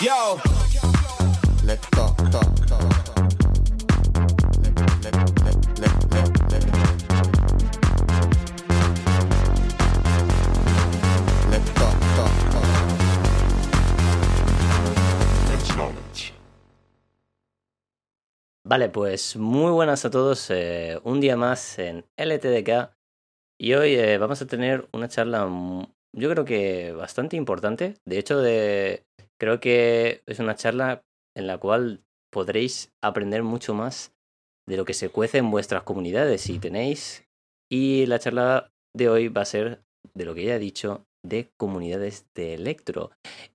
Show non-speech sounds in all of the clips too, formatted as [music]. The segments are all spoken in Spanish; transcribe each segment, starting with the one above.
Yo. Let's talk, talk, talk, talk. Let, let, let, let, let, let. Let's talk, talk, talk. Let's knowledge. Vale, pues muy buenas a todos. eh, un día más en LTDK. Y hoy eh, vamos a tener una charla, yo creo que bastante importante. De hecho, de, creo que es una charla en la cual podréis aprender mucho más de lo que se cuece en vuestras comunidades si tenéis. Y la charla de hoy va a ser, de lo que ya he dicho, de comunidades de Electro.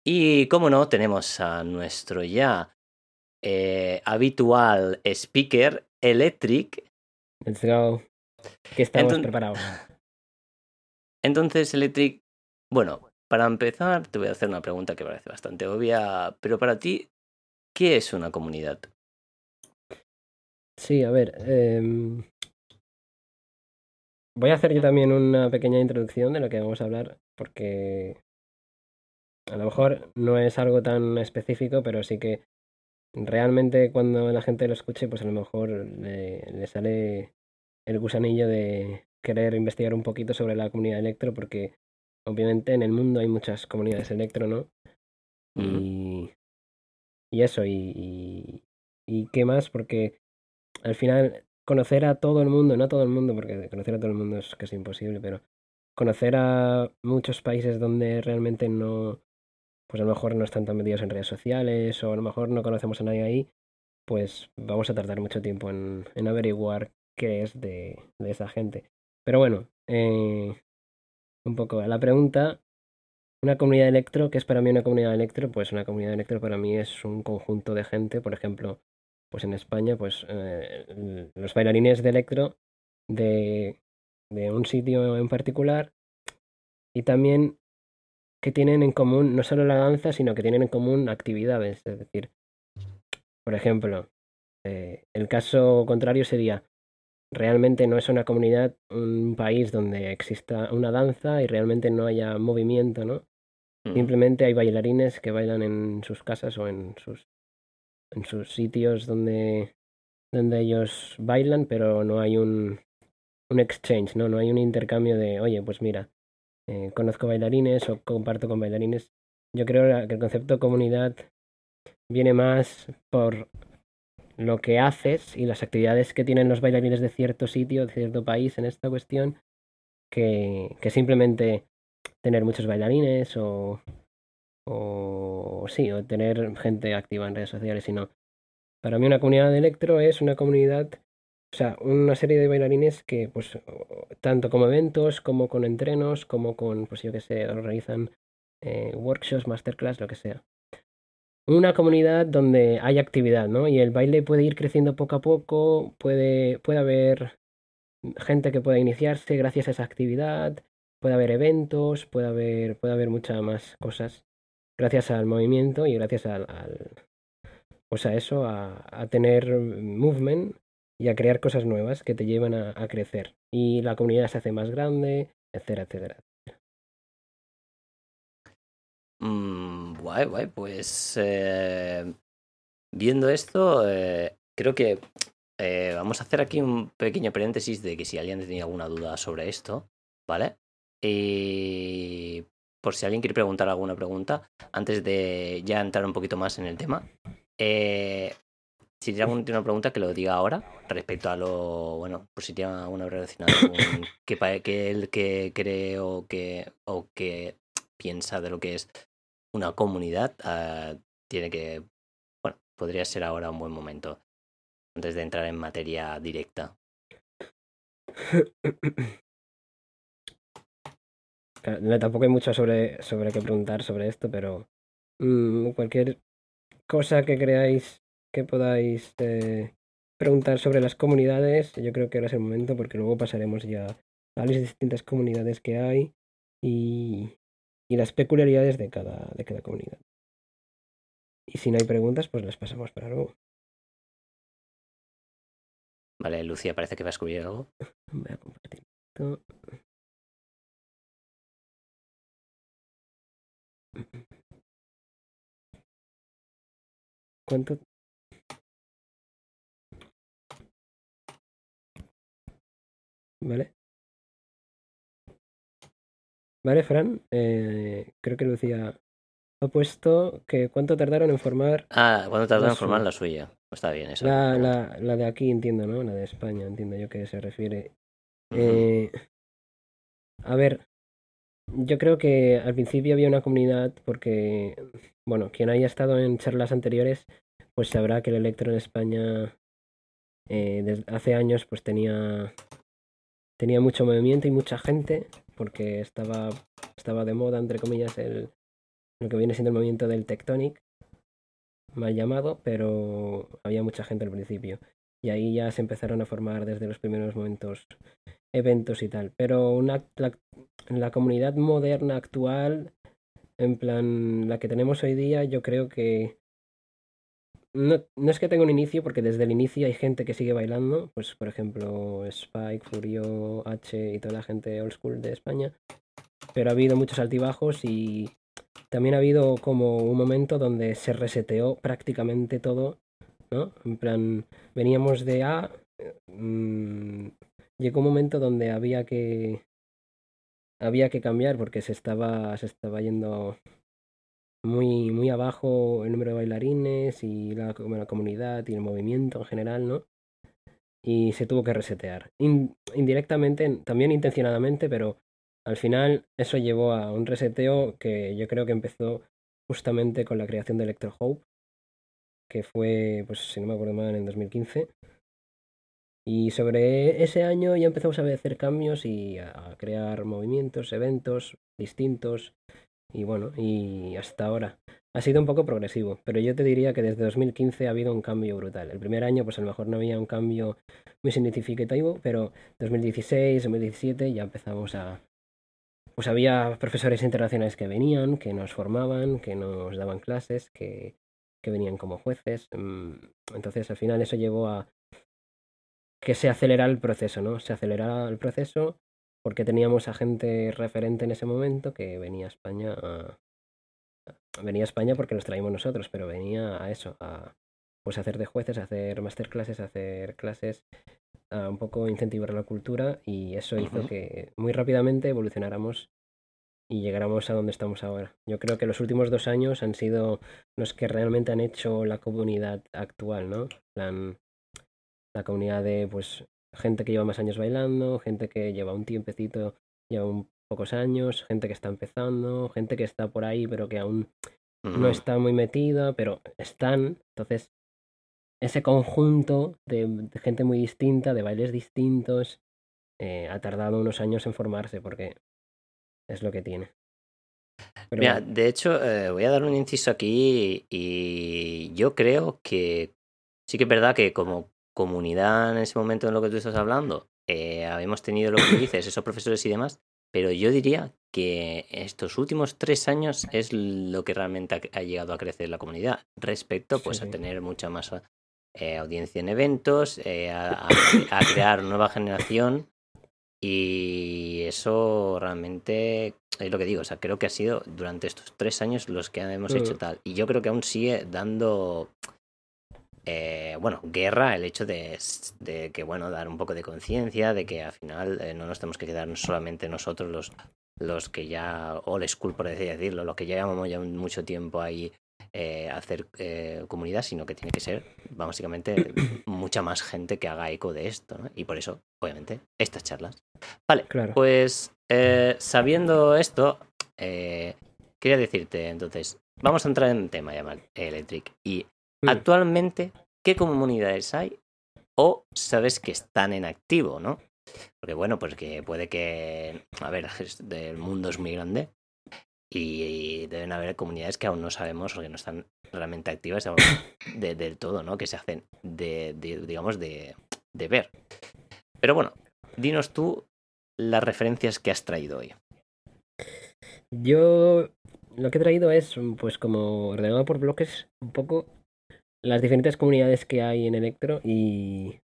Y como no, tenemos a nuestro ya eh, habitual speaker, Electric. Let's go. Que estamos Enton- preparados. Entonces, Electric, bueno, para empezar, te voy a hacer una pregunta que parece bastante obvia, pero para ti, ¿qué es una comunidad? Sí, a ver. em, voy a hacer yo también una pequeña introducción de lo que vamos a hablar, porque a lo mejor no es algo tan específico, pero sí que realmente cuando la gente lo escuche, pues a lo mejor le, le sale el gusanillo de querer investigar un poquito sobre la comunidad electro, porque obviamente en el mundo hay muchas comunidades electro, ¿no? Y, y eso, y, y, y qué más, porque al final conocer a todo el mundo, no a todo el mundo, porque conocer a todo el mundo es casi imposible, pero conocer a muchos países donde realmente no, pues a lo mejor no están tan metidos en redes sociales o a lo mejor no conocemos a nadie ahí, pues vamos a tardar mucho tiempo en, en averiguar qué es de, de esa gente. Pero bueno, eh, un poco a la pregunta, una comunidad electro, ¿qué es para mí una comunidad electro? Pues una comunidad electro para mí es un conjunto de gente, por ejemplo, pues en España, pues eh, los bailarines de electro de, de un sitio en particular y también que tienen en común no solo la danza, sino que tienen en común actividades. Es decir, por ejemplo, eh, el caso contrario sería, realmente no es una comunidad, un país donde exista una danza y realmente no haya movimiento, ¿no? Mm, Simplemente hay bailarines que bailan en sus casas o en sus, en sus sitios donde, donde ellos bailan, pero no hay un, un exchange, ¿no? No hay un intercambio de, oye, pues mira, eh, conozco bailarines o comparto con bailarines. Yo creo que el concepto comunidad viene más por lo que haces y las actividades que tienen los bailarines de cierto sitio, de cierto país en esta cuestión, que, que simplemente tener muchos bailarines o, o sí, o tener gente activa en redes sociales, sino para mí una comunidad de electro es una comunidad, o sea, una serie de bailarines que pues tanto como eventos, como con entrenos, como con, pues yo que sé, organizan eh, workshops, masterclass, lo que sea. Una comunidad donde hay actividad, ¿no? Y el baile puede ir creciendo poco a poco, puede, puede haber gente que pueda iniciarse gracias a esa actividad, puede haber eventos, puede haber, puede haber muchas más cosas gracias al movimiento y gracias al, al pues a eso, a, a tener movement y a crear cosas nuevas que te llevan a, a crecer. Y la comunidad se hace más grande, etcétera, etcétera. Mm, guay, guay, pues eh, viendo esto, eh, creo que eh, vamos a hacer aquí un pequeño paréntesis de que si alguien tenía alguna duda sobre esto, ¿vale? Y por si alguien quiere preguntar alguna pregunta, antes de ya entrar un poquito más en el tema, eh, si tiene alguna pregunta que lo diga ahora respecto a lo, bueno, por si tiene alguna relacionada con que, que él que cree o que, o que piensa de lo que es una comunidad, ah, tiene que, bueno, podría ser ahora un buen momento antes de entrar en materia directa. No, tampoco hay mucho sobre, sobre qué preguntar sobre esto, pero mm, cualquier cosa que creáis que podáis eh, preguntar sobre las comunidades, yo creo que ahora es el momento porque luego pasaremos ya a las distintas comunidades que hay y, y las peculiaridades de cada, de cada comunidad. Y si no hay preguntas, pues las pasamos para luego. Vale, Lucía parece que va a escribir algo. [laughs] Voy a compartir esto. [clears throat] ¿Cuánto? Vale. Vale, Fran. eh, creo que Lucía ha puesto que cuánto tardaron en formar Ah, ¿cuándo tardaron en formar la suya? Está bien, eso. la, la, la de aquí, entiendo, ¿no? La de España, entiendo yo que se refiere. Eh, a ver, yo creo que al principio había una comunidad porque, bueno, quien haya estado en charlas anteriores, pues sabrá que el electro en España eh, desde hace años pues tenía tenía mucho movimiento y mucha gente porque estaba estaba de moda entre comillas el lo que viene siendo el movimiento del tectonic mal llamado pero había mucha gente al principio. Y ahí ya se empezaron a formar desde los primeros momentos eventos y tal. Pero una la, la comunidad moderna actual en plan la que tenemos hoy día yo creo que no, no es que tenga un inicio, porque desde el inicio hay gente que sigue bailando, pues por ejemplo Spike, Furio, H y toda la gente old school de España, pero ha habido muchos altibajos y también ha habido como un momento donde se reseteó prácticamente todo, ¿no? En plan, veníamos de A, mm, llegó un momento donde había que había que cambiar porque se estaba se estaba yendo muy, muy abajo el número de bailarines y la, la comunidad y el movimiento en general, ¿no? Y se tuvo que resetear. In- indirectamente, también intencionadamente, pero al final eso llevó a un reseteo que yo creo que empezó justamente con la creación de Electro Hope, que fue, pues si no me acuerdo mal, en 2015. Y sobre ese año ya empezamos a hacer cambios y a crear movimientos, eventos distintos, y bueno, y hasta ahora. Ha sido un poco progresivo, pero yo te diría que desde 2015 ha habido un cambio brutal. El primer año, pues a lo mejor no había un cambio muy significativo, pero 2016, 2017 ya empezamos a... Pues había profesores internacionales que venían, que nos formaban, que nos daban clases, que, que venían como jueces. mm, Entonces al final eso llevó a que se acelerara el proceso, ¿no? Se acelerara el proceso porque teníamos a gente referente en ese momento que venía a España a, venía a España porque los traímos nosotros, pero venía a eso, a pues hacer de jueces, a hacer masterclasses, a hacer clases, a un poco incentivar la cultura y eso hizo que muy rápidamente evolucionáramos y llegáramos a donde estamos ahora. Yo creo que los últimos dos años han sido los que realmente han hecho la comunidad actual, ¿no? Plan, la comunidad de pues gente que lleva más años bailando, gente que lleva un tiempecito, lleva un pocos años, gente que está empezando, gente que está por ahí pero que aún no está muy metida, pero están. Entonces, ese conjunto de, de gente muy distinta, de bailes distintos, eh, ha tardado unos años en formarse porque es lo que tiene. Pero Mira, bueno, de hecho, eh, voy a dar un inciso aquí y yo creo que sí que es verdad que como comunidad en ese momento en lo que tú estás hablando, eh, habíamos tenido lo que dices, esos profesores y demás, pero yo diría que estos últimos tres años es lo que realmente ha, ha llegado a crecer la comunidad respecto Sí, pues a sí. tener mucha más eh, audiencia en eventos, eh, a, a- a crear nueva generación y eso realmente es lo que digo, o sea, creo que ha sido durante estos tres años los que hemos Mm. hecho tal. Y yo creo que aún sigue dando, eh, bueno, guerra el hecho de, de que, bueno, dar un poco de conciencia, de que al final eh, no nos tenemos que quedar solamente nosotros los, los que ya, old school por así decirlo, los que llevamos ya mucho tiempo ahí eh, hacer eh, comunidad, sino que tiene que ser básicamente [coughs] mucha más gente que haga eco de esto, ¿no? Y por eso, obviamente, estas charlas. Vale, claro. pues sabiendo esto, quería decirte entonces, vamos a entrar en tema ya, Electric. Y Mm. actualmente, ¿qué comunidades hay? O sabes que están en activo, ¿no? Porque bueno, pues que puede que, a ver, [laughs] el mundo es muy grande y deben haber comunidades que aún no sabemos o que no están realmente activas [coughs] de- del todo, ¿no? Que se hacen de, de, digamos, de, de ver. Pero bueno, dinos tú las referencias que has traído hoy. Yo lo que he traído es, pues como ordenado por bloques, un poco las diferentes comunidades que hay en Electro y,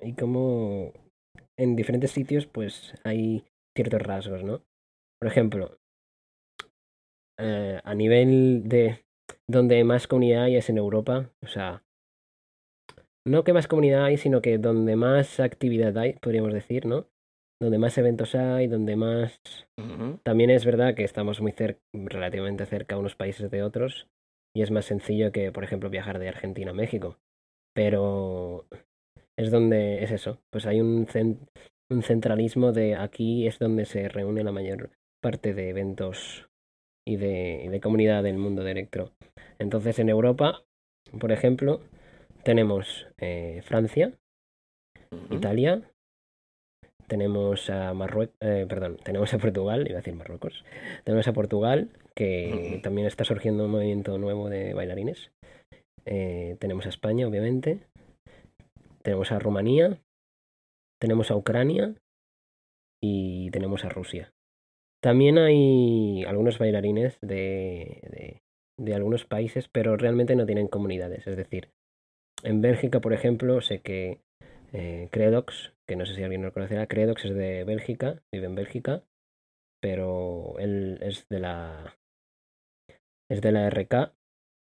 y cómo en diferentes sitios pues hay ciertos rasgos, ¿no? Por ejemplo, eh, a nivel de donde más comunidad hay es en Europa. O sea, no que más comunidad hay, sino que donde más actividad hay, podríamos decir, ¿no? Donde más eventos hay, donde más... También es verdad que estamos muy cerca, relativamente cerca unos países de otros y es más sencillo que, por ejemplo, viajar de Argentina a México. Pero es donde es eso, pues hay un, un centralismo de aquí es donde se reúne la mayor parte de eventos y de, comunidad del mundo de electro. Entonces en Europa, por ejemplo, tenemos eh, Francia. Italia, tenemos a Marruecos, perdón, tenemos a Portugal, iba a decir Marruecos, tenemos a Portugal, que también está surgiendo un movimiento nuevo de bailarines. Eh, tenemos a España, obviamente, tenemos a Rumanía, tenemos a Ucrania y tenemos a Rusia. También hay algunos bailarines de, de, de algunos países, pero realmente no tienen comunidades. Es decir, en Bélgica, por ejemplo, sé que eh, Credox, que no sé si alguien lo conocerá, Credox es de Bélgica, vive en Bélgica, pero él es de la es de la RK,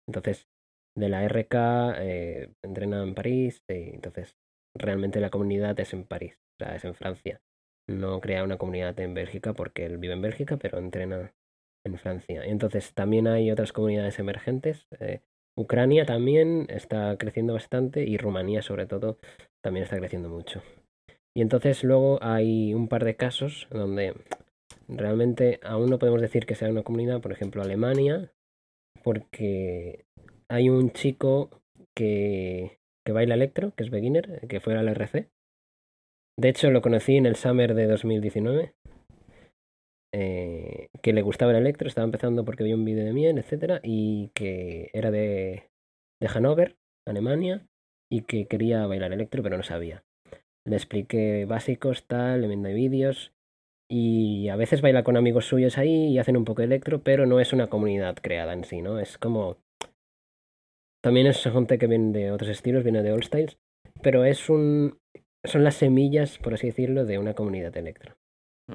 entonces de la RK eh, entrena en París, y entonces realmente la comunidad es en París, o sea, es en Francia. No crea una comunidad en Bélgica porque él vive en Bélgica, pero entrena en Francia. Entonces también hay otras comunidades emergentes. eh, Ucrania también está creciendo bastante y Rumanía sobre todo también está creciendo mucho. Y entonces luego hay un par de casos donde realmente aún no podemos decir que sea una comunidad, por ejemplo Alemania, porque hay un chico que, que baila electro, que es beginner, que fue al RC. De hecho lo conocí en el Summer de 2019. eh, que le gustaba el electro, estaba empezando porque vio un vídeo de miel, etcétera, y que era de, de Hannover, Alemania, y que quería bailar electro, pero no sabía. Le expliqué básicos, tal, le mandé vídeos, y a veces baila con amigos suyos ahí y hacen un poco de electro, pero no es una comunidad creada en sí, ¿no? Es como... También es gente que viene de otros estilos, viene de All Styles, pero es un... Son las semillas, por así decirlo, de una comunidad de electro.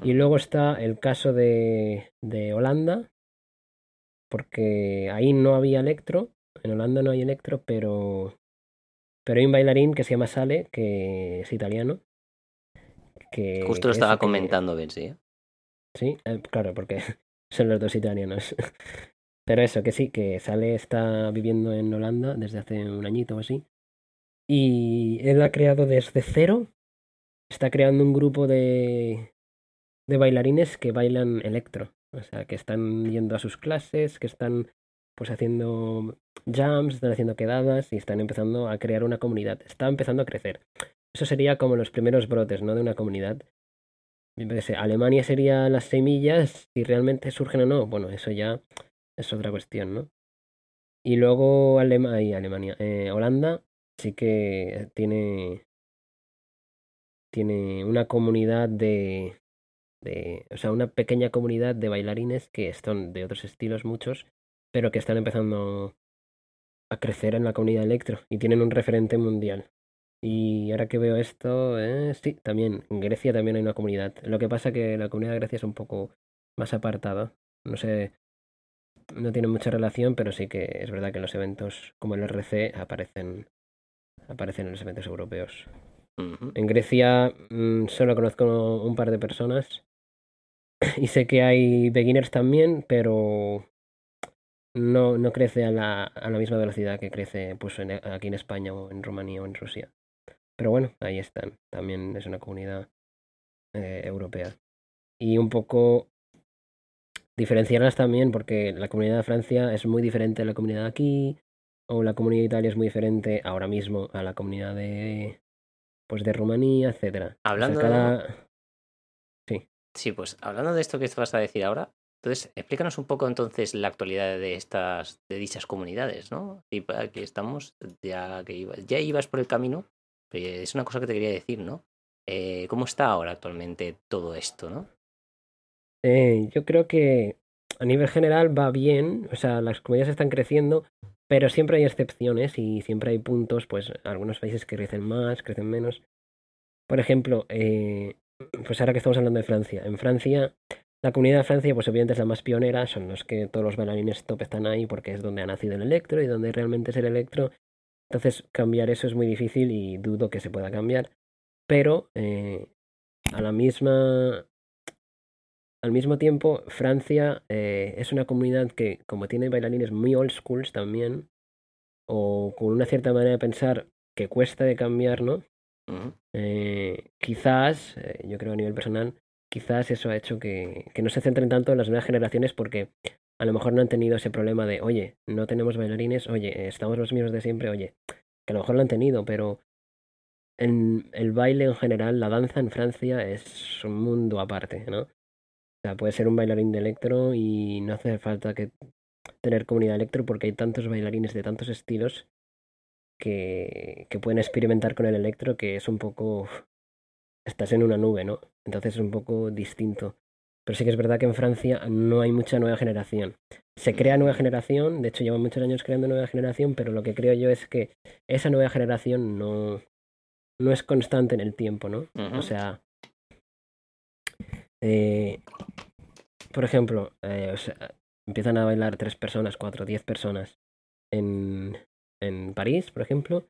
Y luego está el caso de, de Holanda, porque ahí no había electro, en Holanda no hay electro, pero, pero hay un bailarín que se llama Sale, que es italiano. Que Justo lo es estaba el que- comentando, Ben, sí. Sí, eh, claro, porque [laughs] son los dos italianos. [laughs] Pero eso, que sí, que Sale está viviendo en Holanda desde hace un añito o así. Y él ha creado desde cero, está creando un grupo de, de bailarines que bailan electro. O sea, que están yendo a sus clases, que están pues haciendo jams, están haciendo quedadas y están empezando a crear una comunidad. Está empezando a crecer. Eso sería como los primeros brotes, ¿no? De una comunidad. Sé, Alemania sería las semillas, si realmente surgen o no. Bueno, eso ya es otra cuestión, ¿no? Y luego Alema Alemania. eh, Holanda sí que tiene, tiene una comunidad de, de, o sea, una pequeña comunidad de bailarines que son de otros estilos muchos, pero que están empezando a crecer en la comunidad electro y tienen un referente mundial. Y ahora que veo esto, eh, sí, también en Grecia también hay una comunidad. Lo que pasa que la comunidad de Grecia es un poco más apartada. No sé, no tiene mucha relación, pero sí que es verdad que en los eventos como el RC aparecen aparecen en los eventos europeos. En Grecia mm, solo conozco un par de personas [clears throat] y sé que hay beginners también, pero no, no crece a la, a la misma velocidad que crece pues, en- aquí en España o en Rumanía o en Rusia. Pero bueno, ahí están. También es una comunidad eh, europea. Y un poco diferenciarlas también, porque la comunidad de Francia es muy diferente a la comunidad de aquí, o la comunidad de Italia es muy diferente ahora mismo a la comunidad de pues de Rumanía, etcétera. O sea, Hablando- cada- Sí, pues hablando de esto que vas a decir ahora, entonces explícanos un poco entonces la actualidad de estas, de dichas comunidades, ¿no? Y para que estamos, ya que iba- ya ibas por el camino, es una cosa que te quería decir, ¿no? Eh, ¿Cómo está ahora actualmente todo esto, no? Eh, yo creo que a nivel general va bien, o sea, las comunidades están creciendo, pero siempre hay excepciones y siempre hay puntos, pues algunos países que crecen más, crecen menos. Por ejemplo, eh, pues ahora que estamos hablando de Francia, en Francia La comunidad de Francia, pues obviamente es la más pionera, son los que todos los bailarines top están ahí porque es donde ha nacido el electro y donde realmente es el electro. Entonces cambiar eso es muy difícil y dudo que se pueda cambiar. Pero eh, a la misma al mismo tiempo, Francia eh, es una comunidad que, como tiene bailarines muy old schools también, o con una cierta manera de pensar que cuesta de cambiar, ¿no? Eh, quizás, eh, yo creo a nivel personal, quizás eso ha hecho que, que no se centren tanto en las nuevas generaciones porque a lo mejor no han tenido ese problema de, oye, no tenemos bailarines, oye, estamos los mismos de siempre, oye, que a lo mejor lo han tenido, pero en el baile en general, la danza en Francia es un mundo aparte, ¿no? O sea, puedes ser un bailarín de electro y no hace falta que tener comunidad electro porque hay tantos bailarines de tantos estilos que, que pueden experimentar con el electro que es un poco... Estás en una nube, ¿no? Entonces es un poco distinto. Pero sí que es verdad que en Francia no hay mucha nueva generación. Se crea nueva generación, de hecho llevan muchos años creando nueva generación, pero lo que creo yo es que esa nueva generación no, no es constante en el tiempo, ¿no? O sea, eh, por ejemplo, eh, o sea, empiezan a bailar tres personas, cuatro, diez personas en, en París, por ejemplo.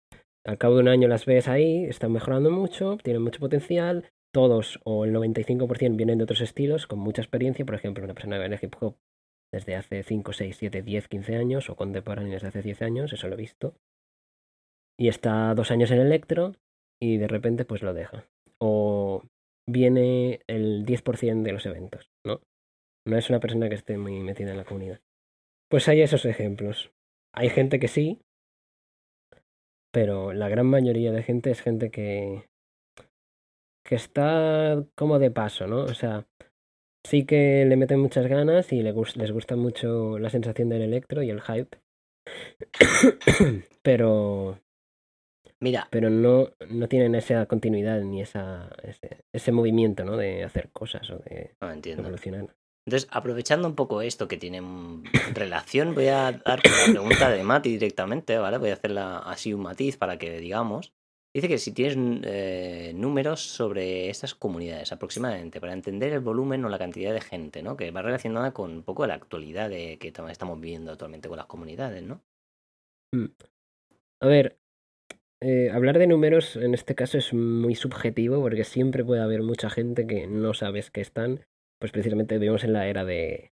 Al cabo de un año las ves ahí, están mejorando mucho, tienen mucho potencial. Todos o el 95% vienen de otros estilos, con mucha experiencia. Por ejemplo, una persona que baila hip hop desde hace 5, 6, 7, 10, 15 años, o contemporáneo desde hace 10 años, eso lo he visto. Y está dos años en electro y de repente pues lo deja. O viene el 10% de los eventos, ¿no? No es una persona que esté muy metida en la comunidad. Pues hay esos ejemplos. Hay gente que sí, pero la gran mayoría de gente es gente que, que está como de paso, ¿no? O sea, sí que le meten muchas ganas y les gusta mucho la sensación del electro y el hype. [coughs] pero Mira, pero no, no tienen esa continuidad ni esa, ese, ese movimiento, ¿no? De hacer cosas o de no entiendo. evolucionar. Entonces, aprovechando un poco esto que tiene [laughs] relación, voy a dar la pregunta de Mati directamente, ¿vale? Voy a hacerla así un matiz para que digamos. Dice que si tienes mm, eh, números sobre estas comunidades aproximadamente, para entender el volumen o la cantidad de gente, ¿no? Que va relacionada con un poco la actualidad de que tam- estamos viviendo actualmente con las comunidades, ¿no? A ver, eh, hablar de números en este caso es muy subjetivo porque siempre puede haber mucha gente que no sabes que están. Pues precisamente vivimos en la era de,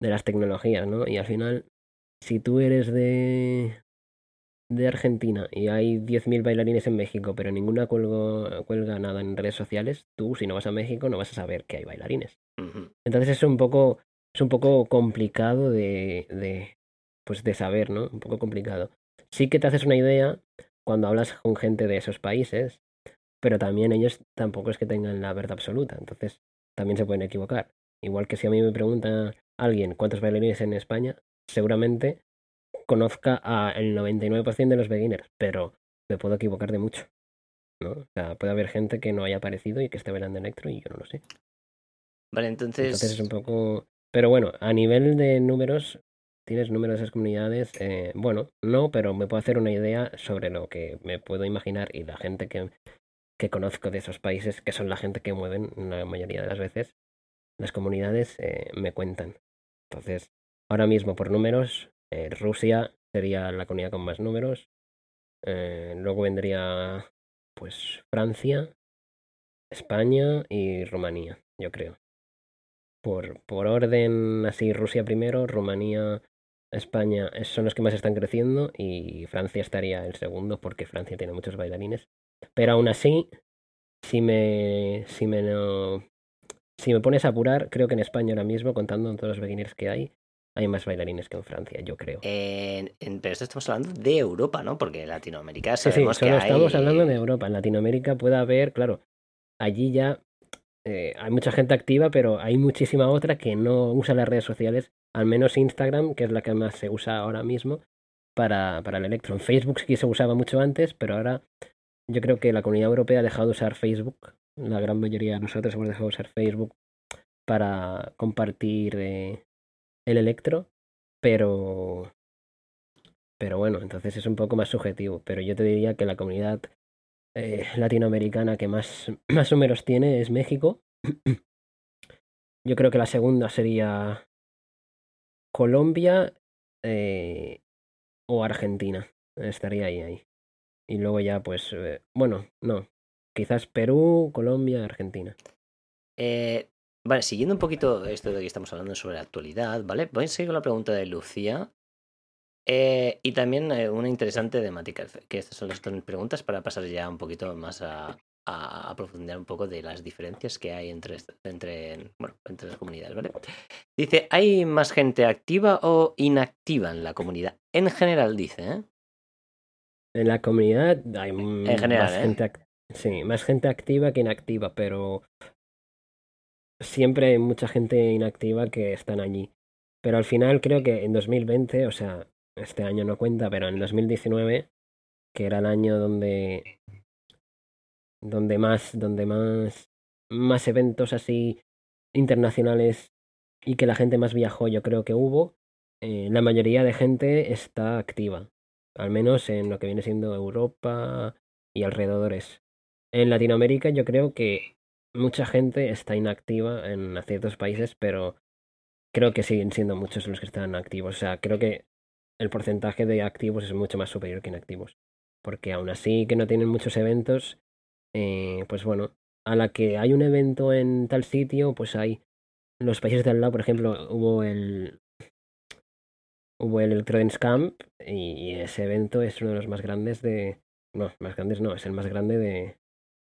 de las tecnologías, ¿no? Y al final, si tú eres de, de Argentina y hay 10.000 bailarines en México, pero ninguna cuelgo- cuelga nada en redes sociales, tú si no vas a México no vas a saber que hay bailarines. Entonces es un poco, es un poco complicado de, de, pues de saber, ¿no? Un poco complicado. Sí que te haces una idea cuando hablas con gente de esos países, pero también ellos tampoco es que tengan la verdad absoluta, entonces también se pueden equivocar. Igual que si a mí me pregunta alguien cuántos bailarines en España, seguramente conozca a el 99% de los beginners, pero me puedo equivocar de mucho. ¿no? O sea, puede haber gente que no haya aparecido y que esté bailando electro y yo no lo sé. Vale, entonces. Entonces es un poco... Pero bueno, a nivel de números, ¿tienes números de esas comunidades? Eh, bueno, no, pero me puedo hacer una idea sobre lo que me puedo imaginar y la gente que, que conozco de esos países, que son la gente que mueven la mayoría de las veces, las comunidades eh, me cuentan. Entonces, ahora mismo por números, eh, Rusia sería la comunidad con más números. Eh, luego vendría pues Francia, España y Rumanía, yo creo por, por orden así, Rusia primero, Rumanía, España es- son los que más están creciendo y Francia estaría el segundo porque Francia tiene muchos bailarines. Pero aún así, si me, si me, no- si me pones a apurar, creo que en España ahora mismo, contando todos los beginners que hay, hay más bailarines que en Francia, yo creo. en- en- pero esto estamos hablando de Europa, ¿no? Porque en Latinoamérica Sí, sí, sabemos solo que hay. estamos hablando de Europa. En Latinoamérica puede haber, claro, allí ya eh, hay mucha gente activa, pero hay muchísima otra que no usa las redes sociales, al menos Instagram, que es la que más se usa ahora mismo para, para el electro. En Facebook sí se usaba mucho antes, pero ahora yo creo que la comunidad europea ha dejado de usar Facebook. La gran mayoría de nosotros hemos dejado de usar Facebook para compartir eh, el electro, pero pero bueno, entonces es un poco más subjetivo. Pero yo te diría que la comunidad eh, latinoamericana que más, [clears throat] más números tiene es México. [clears throat] yo creo que la segunda sería Colombia eh, o Argentina. Estaría ahí, ahí. Y luego ya, pues, eh, bueno, no. Quizás Perú, Colombia, Argentina. Vale, siguiendo un poquito esto de que estamos hablando sobre la actualidad, ¿vale? Voy a seguir con la pregunta de Lucía. Eh, y también eh, una interesante temática, que estas son las dos preguntas para pasar ya un poquito más a, a, a profundizar un poco de las diferencias que hay entre, entre, bueno, entre las comunidades, ¿vale? Dice, ¿hay más gente activa o inactiva en la comunidad? En general, dice, ¿eh? En la comunidad hay mm, general, más gente sí, más gente activa que inactiva, pero siempre hay mucha gente inactiva que están allí. Pero al final creo que en 2020, o sea, este año no cuenta, pero en 2019, que era el año donde donde más donde más más eventos así internacionales y que la gente más viajó, yo creo que hubo, eh, la mayoría de gente está activa al menos en lo que viene siendo Europa y alrededores. En Latinoamérica yo creo que mucha gente está inactiva en ciertos países, pero creo que siguen siendo muchos los que están activos. O sea, creo que el porcentaje de activos es mucho más superior que inactivos. Porque aún así que no tienen muchos eventos, eh, pues bueno, a la que hay un evento en tal sitio, pues hay los países de al lado, por ejemplo, hubo el hubo el Electrodance Camp y ese evento es uno de los más grandes de... No, más grandes no, es el más grande de,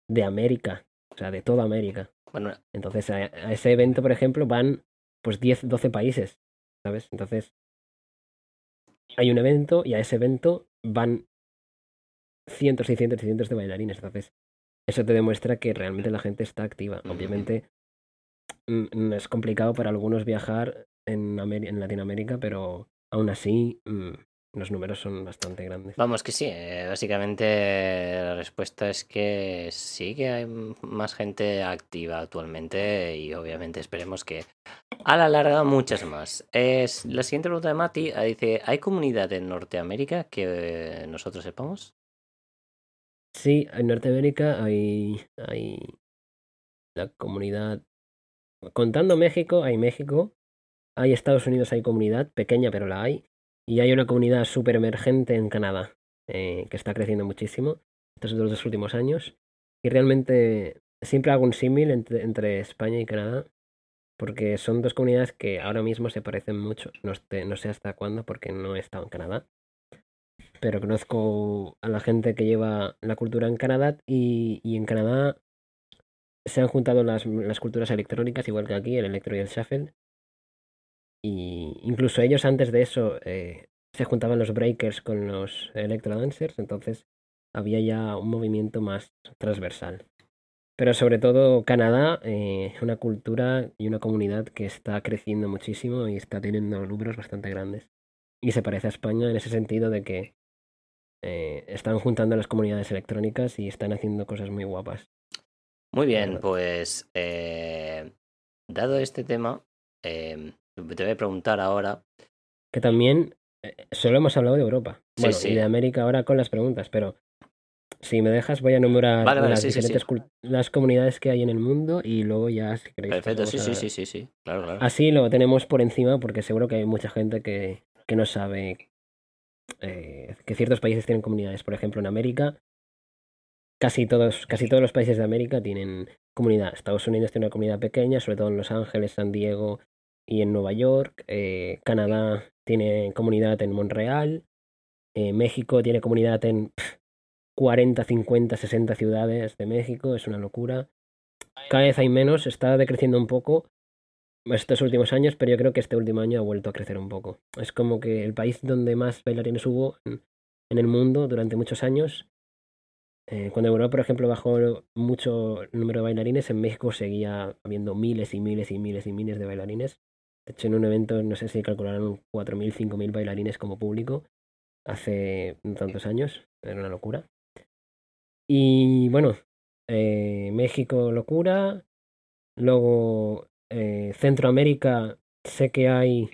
de América, o sea, de toda América. Bueno, Entonces a, a ese evento, por ejemplo, van pues 10, 12 países, ¿sabes? Entonces hay un evento y a ese evento van cientos y cientos y cientos de bailarines. Entonces eso te demuestra que realmente la gente está activa. Obviamente es complicado para algunos viajar en, en Latinoamérica, pero aún así mm, los números son bastante grandes. Vamos que sí, eh, básicamente la respuesta es que sí que hay más gente activa actualmente y obviamente esperemos que a la larga muchas más. Es, la siguiente pregunta de Mati eh, dice, ¿hay comunidad en Norteamérica que eh, nosotros sepamos? Sí, en Norteamérica hay, hay la comunidad. Contando México, hay México. Hay Estados Unidos, hay comunidad, pequeña, pero la hay. Y hay una comunidad súper emergente en Canadá, eh, que está creciendo muchísimo estos últimos años. Y realmente siempre hago un símil entre, España y Canadá, porque son dos comunidades que ahora mismo se parecen mucho. No, no sé hasta cuándo, porque no he estado en Canadá pero conozco a la gente que lleva la cultura en Canadá y, y en Canadá se han juntado las, las culturas electrónicas, igual que aquí, el electro y el shuffle. Y incluso ellos antes de eso eh, se juntaban los breakers con los electro dancers, entonces había ya un movimiento más transversal. Pero sobre todo Canadá, eh, una cultura y una comunidad que está creciendo muchísimo y está teniendo números bastante grandes. Y se parece a España en ese sentido de que eh, están juntando las comunidades electrónicas y están haciendo cosas muy guapas. Muy bien, pues eh, dado este tema, eh, te voy a preguntar ahora, Que también eh, solo hemos hablado de Europa. Bueno, sí. y de América ahora con las preguntas, pero si me dejas voy a enumerar Vale, vale, las sí, diferentes las comunidades que hay en el mundo y luego ya si queréis perfecto, sí, sí, sí, sí, sí, claro, claro. Así lo tenemos por encima porque seguro que hay mucha gente que, que no sabe eh, que ciertos países tienen comunidades. Por ejemplo, en América, casi todos, casi todos los países de América tienen comunidad. Estados Unidos tiene una comunidad pequeña, sobre todo en Los Ángeles, San Diego y en Nueva York. Eh, Canadá tiene comunidad en Montreal. Eh, México tiene comunidad en pf, 40, 50, 60 ciudades de México. Es una locura. Cada vez hay menos, está decreciendo un poco estos últimos años, pero yo creo que este último año ha vuelto a crecer un poco. Es como que el país donde más bailarines hubo en, en el mundo durante muchos años. eh, cuando Europa, por ejemplo, bajó mucho el número de bailarines, en México seguía habiendo miles y miles y miles y miles de bailarines. De hecho, en un evento, no sé si calcularon 4.000, 5.000 bailarines como público hace tantos años. Era una locura. Y bueno, eh, México, locura. Luego, eh, Centroamérica, sé que hay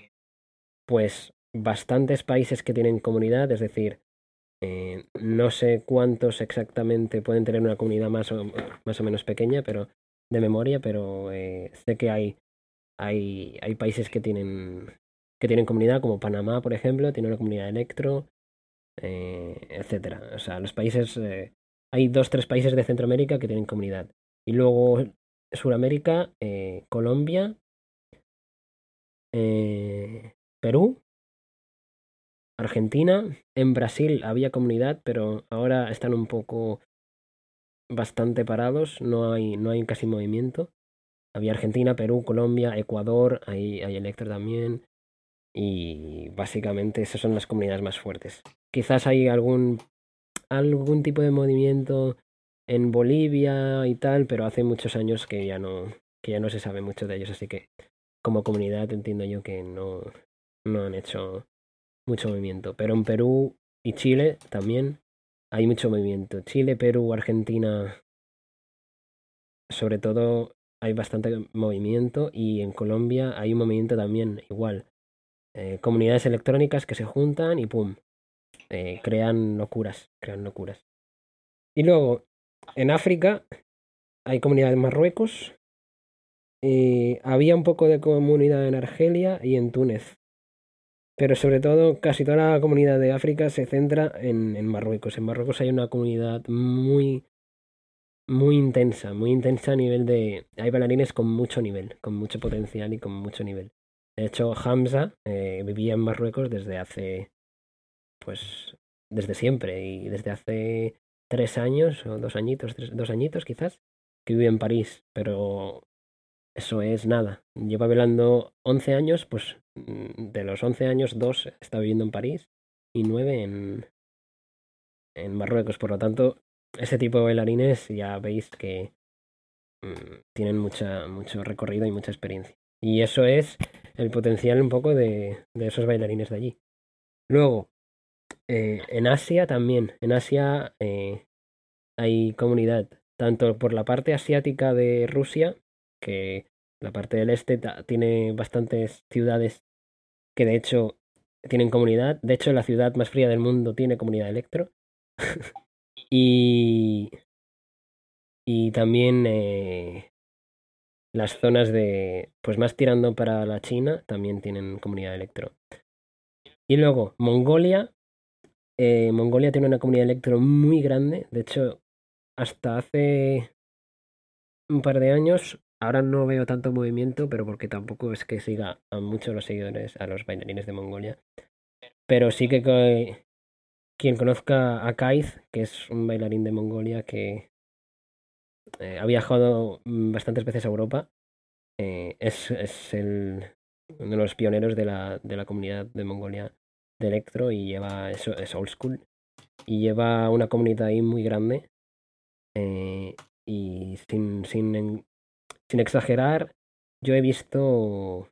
pues bastantes países que tienen comunidad, es decir, eh, no sé cuántos exactamente pueden tener una comunidad más o, más o menos pequeña, pero de memoria, pero sé que hay hay, hay países que tienen, que tienen comunidad, como Panamá, por ejemplo, tiene una comunidad electro, eh, etcétera. O sea, los países, eh, hay dos, tres países de Centroamérica que tienen comunidad. Y luego Sudamérica, eh, Colombia, Perú, Argentina. En Brasil había comunidad, pero ahora están un poco bastante parados, no hay, no hay casi movimiento. Había Argentina, Perú, Colombia, Ecuador, hay, hay Electro también. Y básicamente esas son las comunidades más fuertes. Quizás hay algún, algún tipo de movimiento en Bolivia y tal, pero hace muchos años que ya no, que ya no se sabe mucho de ellos, así que como comunidad entiendo yo que no, no han hecho mucho movimiento. Pero en Perú y Chile también hay mucho movimiento. Chile, Perú, Argentina, sobre todo hay bastante movimiento y en Colombia hay un movimiento también igual. Eh, comunidades electrónicas que se juntan y pum, eh, crean locuras, crean locuras. Y luego, en África hay comunidad en Marruecos, y había un poco de comunidad en Argelia y en Túnez. Pero sobre todo, casi toda la comunidad de África se centra en, en Marruecos. En Marruecos hay una comunidad muy, muy intensa, muy intensa a nivel de... Hay bailarines con mucho nivel, con mucho potencial y con mucho nivel. De hecho, Hamza eh, vivía en Marruecos desde hace, pues, desde siempre y desde hace tres años o dos añitos, tres, dos añitos quizás, que vive en París, pero eso es nada. Lleva velando 11 años, pues mm, de los 11 años, dos está viviendo en París y nueve en, en Marruecos. Por lo tanto, ese tipo de bailarines ya veis que mm, tienen mucha, mucho recorrido y mucha experiencia. Y eso es el potencial un poco de, de esos bailarines de allí. Luego, eh, en Asia también. En Asia eh, hay comunidad, tanto por la parte asiática de Rusia, que la parte del este tiene bastantes ciudades que de hecho tienen comunidad. De hecho, la ciudad más fría del mundo tiene comunidad electro. [laughs] y, y también eh, las zonas de, pues más tirando para la China, también tienen comunidad electro. Y luego, Mongolia. Eh, Mongolia tiene una comunidad electro muy grande. De hecho, hasta hace un par de años, ahora no veo tanto movimiento, pero porque tampoco es que siga a muchos los seguidores, a los bailarines de Mongolia. Pero sí que quien conozca a Kaiz, que es un bailarín de Mongolia que eh, ha viajado bastantes veces a Europa, eh, es, es el, uno de los pioneros de la, de la comunidad de Mongolia de electro y lleva eso es old school y lleva una comunidad ahí muy grande eh, y sin, sin, sin exagerar yo he visto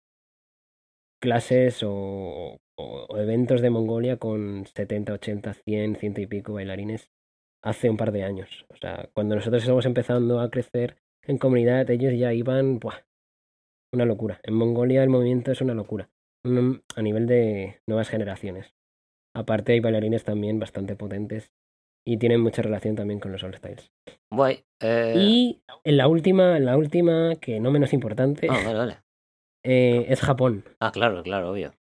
clases o, o, eventos de Mongolia con 70, 80, 100, ciento y pico bailarines hace un par de años. O sea, cuando nosotros estamos empezando a crecer en comunidad, ellos ya iban, ¡buah! Una locura. En Mongolia el movimiento es una locura. A nivel de nuevas generaciones. Aparte hay bailarines también bastante potentes y tienen mucha relación también con los All Styles. Guay. Eh... Y en la última, en la última, que no menos importante, Ah, vale, vale. Eh, es Japón. Ah, claro, claro, obvio.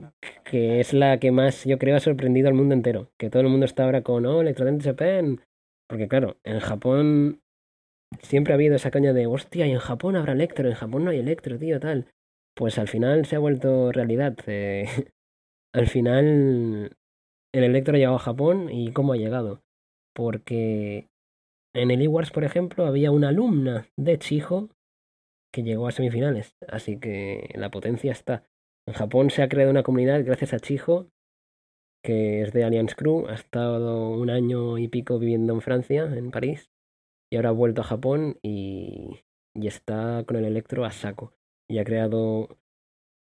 que es la que más yo creo ha sorprendido al mundo entero. Que todo el mundo está ahora con, oh, Electrodance Japan. Porque claro, en Japón siempre ha habido esa caña de, hostia, y en Japón habrá electro, en Japón no hay electro, tío, tal. Pues al final se ha vuelto realidad. Eh, [laughs] al final el electro ha llegado a Japón y cómo ha llegado. Porque en el E-Wars, por ejemplo, había una alumna de Chijo que llegó a semifinales. Así que la potencia está. En Japón se ha creado una comunidad gracias a Chijo, que es de Alliance Crew. Ha estado un año y pico viviendo en Francia, en París. Y ahora ha vuelto a Japón y, y está con el electro a saco. Y ha creado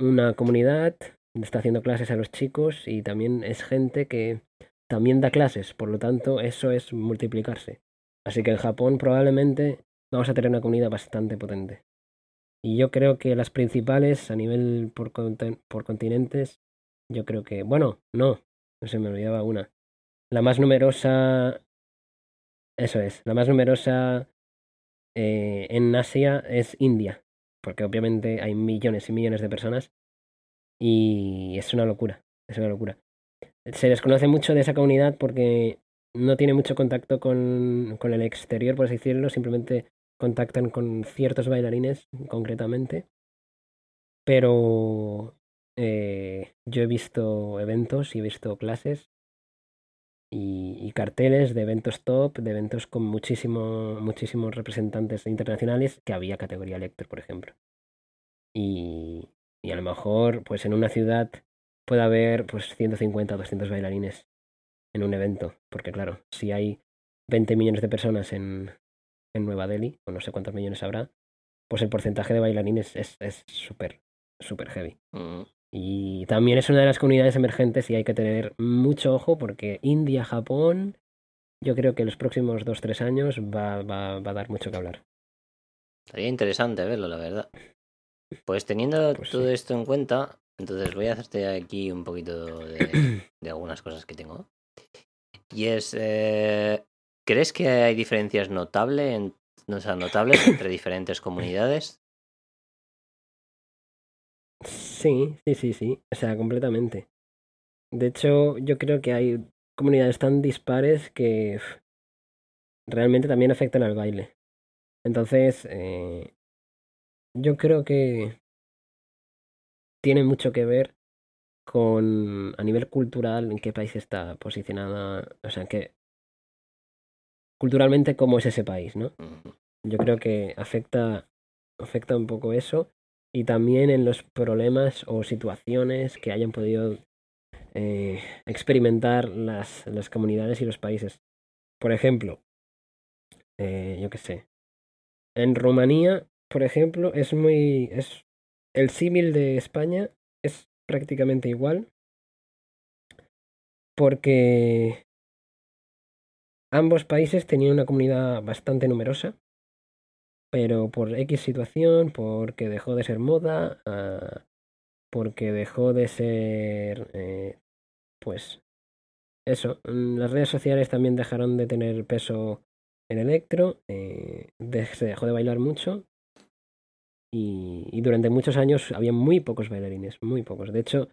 una comunidad, está haciendo clases a los chicos y también es gente que también da clases. Por lo tanto, eso es multiplicarse. Así que en Japón probablemente vamos a tener una comunidad bastante potente. Y yo creo que las principales a nivel por, por continentes, yo creo que, bueno, no, se me olvidaba una. La más numerosa, eso es, la más numerosa eh, en Asia es India. porque obviamente hay millones y millones de personas y es una locura, es una locura. Se desconoce mucho de esa comunidad porque no tiene mucho contacto con, con el exterior, por así decirlo, simplemente contactan con ciertos bailarines concretamente. Pero eh, yo he visto eventos y he visto clases y, carteles de eventos top, de eventos con muchísimo, muchísimos representantes internacionales que había categoría lector, por ejemplo. Y, y a lo mejor, pues en una ciudad puede haber pues 150 o 200 bailarines en un evento, porque claro, si hay 20 millones de personas en, en Nueva Delhi, o no sé cuántos millones habrá, pues el porcentaje de bailarines es súper, es súper heavy. Mm. Y también es una de las comunidades emergentes y hay que tener mucho ojo porque India, Japón, yo creo que los próximos 2-3 años va, va, va, a dar mucho que hablar. Sería interesante verlo, la verdad. [laughs] Pues teniendo Pues todo sí. esto en cuenta, entonces voy a hacerte aquí un poquito de, [coughs] de algunas cosas que tengo. Y es, eh, ¿crees que hay diferencias notable en, o sea, notables entre [coughs] diferentes comunidades? Sí, sí, sí, sí. O sea, completamente. De hecho, yo creo que hay comunidades tan dispares que realmente también afectan al baile. Entonces, eh, yo creo que tiene mucho que ver con a nivel cultural en qué país está posicionada, o sea, que culturalmente cómo es ese país, ¿no? Yo creo que afecta afecta un poco eso y también en los problemas o situaciones que hayan podido eh, experimentar las, las comunidades y los países. Por ejemplo, eh, yo qué sé, en Rumanía, por ejemplo, es muy es el símil de España es prácticamente igual porque ambos países tenían una comunidad bastante numerosa pero por X situación, porque dejó de ser moda, uh, porque dejó de ser, eh, pues, eso, las redes sociales también dejaron de tener peso en electro, eh, se dejó de bailar mucho y, y, durante muchos años había muy pocos bailarines, muy pocos. De hecho,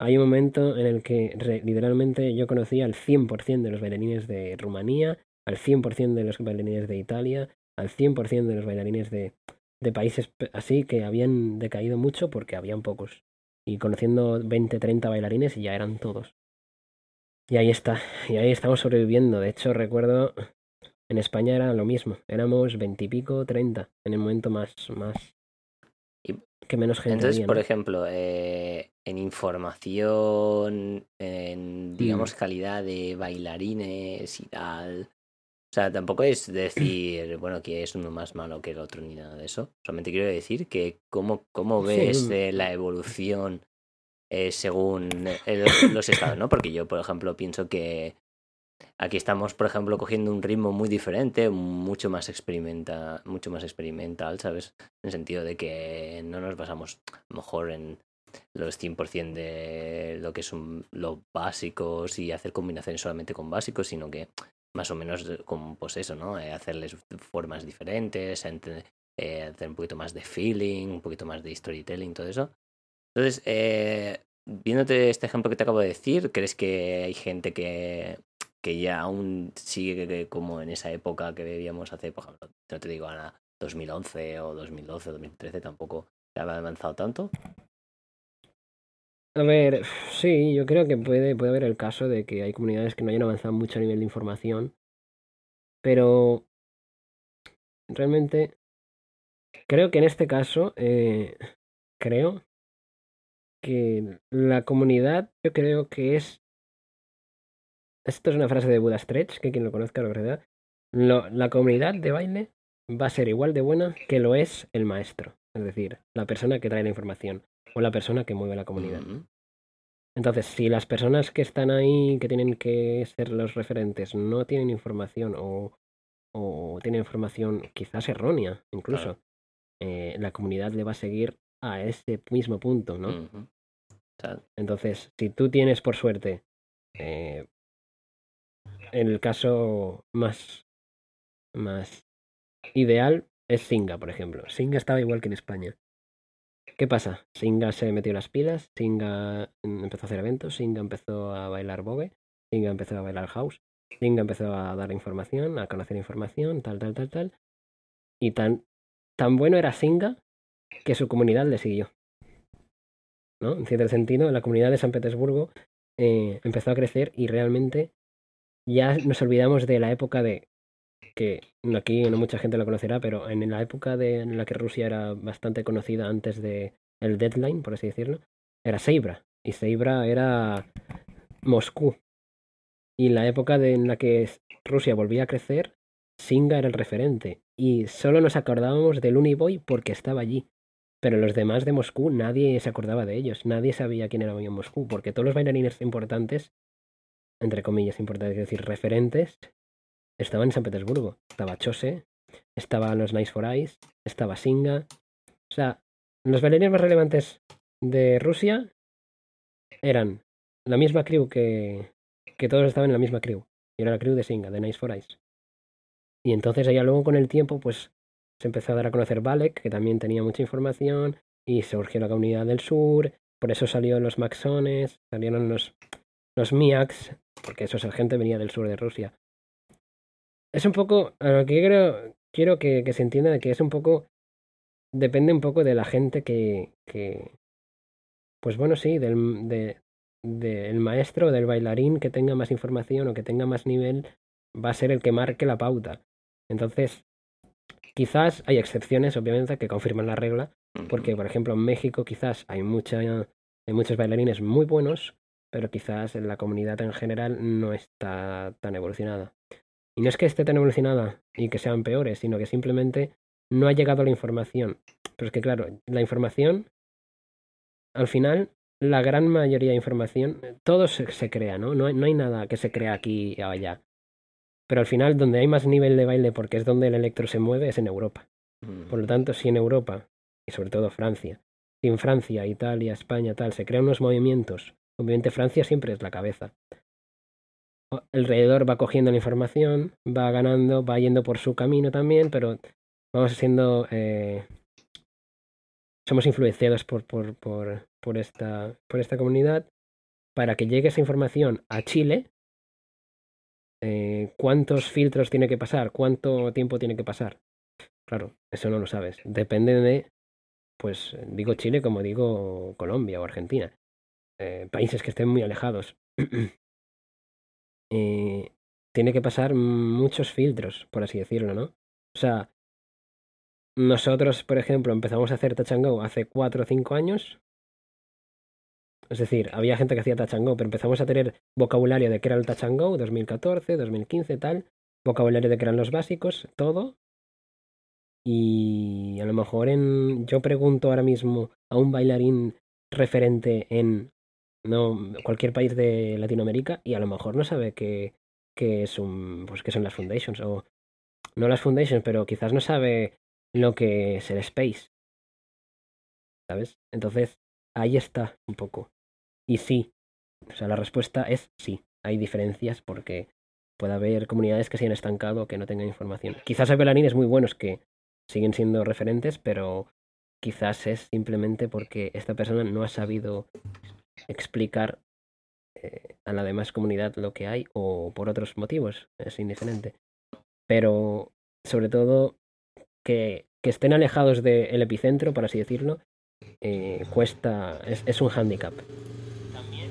hay un momento en el que re, literalmente yo conocía al 100% de los bailarines de Rumanía, al 100% de los bailarines de Italia, al 100% de los bailarines de, de, países así que habían decaído mucho porque habían pocos. Y conociendo 20, 30 bailarines y ya eran todos. Y ahí está, y ahí estamos sobreviviendo. De hecho, recuerdo, en España era lo mismo. Éramos 20 y pico, 30, en el momento más, más y, que menos gente. Entonces, había, por ejemplo, eh, en información, en, digamos, Mm. calidad de bailarines y tal, o sea, tampoco es decir, [clears throat] bueno, que es uno más malo que el otro ni nada de eso. Solamente quiero decir que cómo, cómo ves Sí. eh, la evolución eh, según el- los estados, ¿no? Porque yo, por ejemplo, pienso que aquí estamos, por ejemplo, cogiendo un ritmo muy diferente, mucho más experimenta, mucho más experimental, ¿sabes? En el sentido de que no nos basamos a lo mejor en los 100% de lo que son los básicos y hacer combinaciones solamente con básicos, sino que más o menos como pues eso, ¿no? Eh, hacerles formas diferentes, ente- eh, hacer un poquito más de feeling, un poquito más de storytelling, todo eso. Entonces, eh, viéndote este ejemplo que te acabo de decir, ¿crees que hay gente que, que ya aún sigue como en esa época que debíamos hacer, por ejemplo, no te digo Ana, 2011 o 2012 o 2013 tampoco se ha avanzado tanto? A ver, sí, yo creo que puede, puede haber el caso de que hay comunidades que no hayan avanzado mucho a nivel de información, pero realmente creo que en este caso, eh, creo que la comunidad, yo creo que es... Esto es una frase de Buda Stretch, que quien lo conozca lo verdad. Lo, la comunidad de baile va a ser igual de buena que lo es el maestro, es decir, la persona que trae la información o la persona que mueve la comunidad. Entonces, si las personas que están ahí, que tienen que ser los referentes, no tienen información o, o tienen información quizás errónea, incluso, Claro. eh, la comunidad le va a seguir a ese mismo punto, ¿no? Entonces, si tú tienes por suerte, eh, en el caso más, más ideal es Singa, por ejemplo. Singa estaba igual que en España. ¿Qué pasa? Singa se metió las pilas, Singa mm, empezó a hacer eventos, Singa empezó a bailar bogue, Singa empezó a bailar house, Singa empezó a dar información, a conocer información, tal, tal, tal, tal. Y tan, tan bueno era Singa que su comunidad le siguió. ¿No? En cierto sentido, la comunidad de San Petersburgo eh, empezó a crecer y realmente ya nos olvidamos de la época de que aquí no mucha gente lo conocerá, pero en la época de, en la que Rusia era bastante conocida antes de el deadline, por así decirlo, era Seibra. Y Seibra era Moscú. Y la época de, en la que Rusia volvía a crecer, Singa era el referente. Y solo nos acordábamos del Uniboy porque estaba allí. Pero los demás de Moscú nadie se acordaba de ellos. Nadie sabía quién era en Moscú. Porque todos los bailarines importantes, entre comillas importantes, es decir, referentes, estaba en San Petersburgo. Estaba Chose, estaban los Nice for Eyes, estaba Singa. O sea, los bailarines más relevantes de Rusia eran la misma crew que, que todos estaban en la misma crew. Y era la crew de Singa, de Nice for Eyes. Y entonces allá luego con el tiempo, pues se empezó a dar a conocer Balek, que también tenía mucha información, y surgió la comunidad del sur, por eso salieron los Maxones, salieron los, los Miaks, porque esa gente venía del sur de Rusia es un poco, a lo que quiero, quiero que, que, se entienda de que es un poco, depende un poco de la gente que, que pues bueno, sí, del, de, del maestro, del bailarín que tenga más información o que tenga más nivel, va a ser el que marque la pauta. Entonces, quizás hay excepciones, obviamente, que confirman la regla, porque, por ejemplo, en México quizás hay, mucha, hay muchos bailarines muy buenos, pero quizás en la comunidad en general no está tan evolucionada. Y no es que esté tan evolucionada y que sean peores, sino que simplemente no ha llegado la información. Pero es que, claro, la información, al final, la gran mayoría de información, todo se, se crea, ¿no? ¿no? hay nada que se crea aquí o allá. Pero al final, donde hay más nivel de baile, porque es donde el electro se mueve, es en Europa. Por lo mm. tanto, si en Europa, y sobre todo Francia, si en Francia, Italia, España, tal, se crean unos movimientos, obviamente Francia siempre es la cabeza alrededor va cogiendo la información, va ganando, va yendo por su camino también, pero vamos siendo... Eh, somos influenciados por, por, por, por, esta, por esta comunidad para que llegue esa información a Chile. Eh, ¿Cuántos filtros tiene que pasar? ¿Cuánto tiempo tiene que pasar? Claro, eso no lo sabes. Depende de, pues digo Chile como digo Colombia o Argentina. Eh, países que estén muy alejados. [clears throat] eh, tiene que pasar muchos filtros, por así decirlo, ¿no? O sea, nosotros, por ejemplo, empezamos a hacer touch hace 4 o 5 años. Es decir, había gente que hacía touch and go, pero empezamos a tener vocabulario de qué era el touch and go, 2014, 2015, tal. Vocabulario de qué eran los básicos, todo. Y a lo mejor en. Yo pregunto ahora mismo a un bailarín referente en no cualquier país de Latinoamérica y a lo mejor no sabe que, que pues que son las foundations o no las foundations pero quizás no sabe lo que es el space sabes entonces ahí está un poco. Y sí o sea la respuesta es sí. Hay diferencias porque puede haber comunidades que se hayan estancado o que no tengan información. Quizás hay bailarines muy buenos que siguen siendo referentes pero quizás es simplemente porque esta persona no ha sabido explicar eh, a la demás comunidad lo que hay o por otros motivos, es indiferente. Pero sobre todo que, que estén alejados del epicentro, por así decirlo, eh, cuesta, es, es, un hándicap.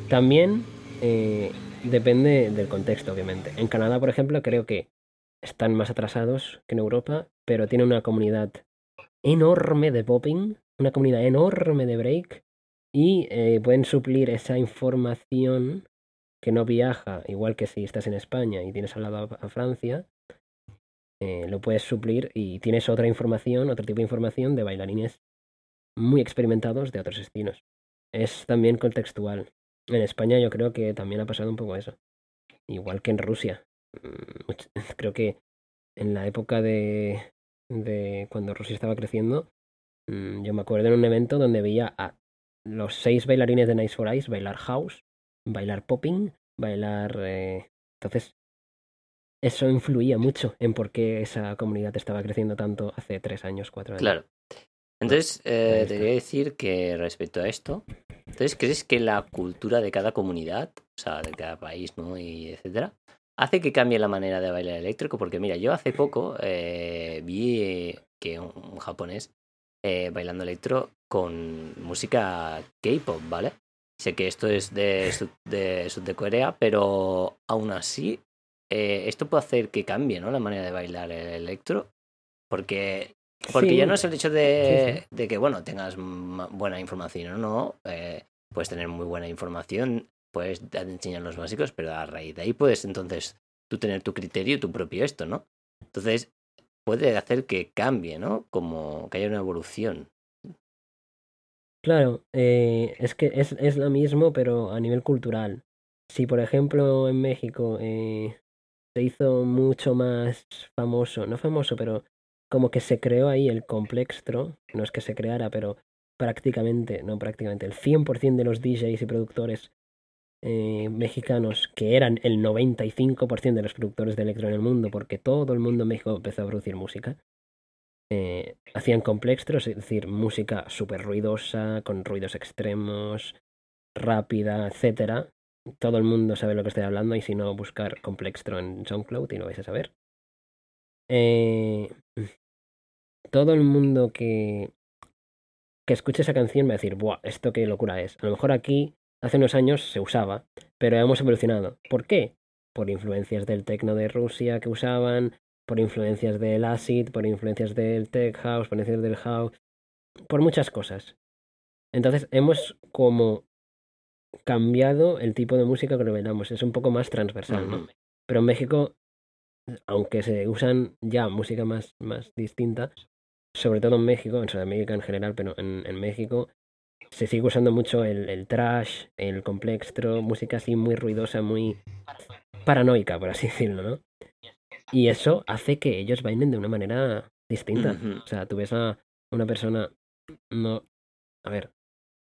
También eh, depende del contexto, obviamente. En Canadá, por ejemplo, creo que están más atrasados que en Europa, pero tiene una comunidad enorme de popping, una comunidad enorme de break y eh, pueden suplir esa información que no viaja, igual que si estás en España y tienes al lado a, Francia, eh, lo puedes suplir y tienes otra información, otro tipo de información de bailarines muy experimentados de otros estilos. Es también contextual. En España yo creo que también ha pasado un poco eso. Igual que en Rusia. Mm, [laughs] creo que en la época de, de cuando Rusia estaba creciendo, mm, yo me acuerdo en un evento donde veía a los seis bailarines de Nice for Ice bailar house, bailar popping, bailar... Eh... Entonces, eso influía mucho en por qué esa comunidad estaba creciendo tanto hace tres años, cuatro años. Claro. Entonces, eh, Ahí te quería decir que respecto a esto, entonces, ¿crees que la cultura de cada comunidad, o sea, de cada país, ¿no? Y etcétera, hace que cambie la manera de bailar eléctrico? Porque mira, yo hace poco eh, vi que un, un japonés eh, bailando electro con música K-pop, ¿vale? Sé que esto es de Sud de, Sud de Corea, pero aún así, eh, esto puede hacer que cambie, ¿no? La manera de bailar el electro. Porque porque Sí, ya no es el hecho de, sí, de que, bueno, tengas buena información o no, eh, puedes tener muy buena información, puedes enseñar los básicos, pero a raíz de ahí puedes entonces tú tener tu criterio, tu propio esto, ¿no? Entonces puede hacer que cambie, ¿no? Como que haya una evolución. Claro, eh, es que es, es lo mismo, pero a nivel cultural. Si, por ejemplo, en México eh, se hizo mucho más famoso, no famoso, pero como que se creó ahí el complextro, no es que se creara, pero prácticamente, no prácticamente, el 100% de los DJs y productores eh, mexicanos, que eran el 95% de los productores de electro en el mundo, porque todo el mundo en México empezó a producir música, eh, hacían complextros, es decir, música súper ruidosa, con ruidos extremos, rápida, etcétera. Todo el mundo sabe lo que estoy hablando y si no, buscar complextro en SoundCloud y lo vais a saber. Eh, todo el mundo que, que escuche esa canción va a decir, ¡buah! ¿Esto qué locura es? A lo mejor aquí, hace unos años, se usaba, pero hemos evolucionado. ¿Por qué? Por influencias del techno de Rusia que usaban, por influencias del acid, por influencias del tech house, por influencias del house, por muchas cosas. Entonces hemos como cambiado el tipo de música que revelamos, es un poco más transversal, ¿no? Pero en México, aunque se usan ya música más, más distinta, sobre todo en México, en Sudamérica en general, pero en, en México se sigue usando mucho el, el trash, el complextro, música así muy ruidosa, muy paranoica, por así [laughs] decirlo, ¿no? Y eso hace que ellos bailen de una manera distinta. O sea, tú ves a una persona, no, a ver,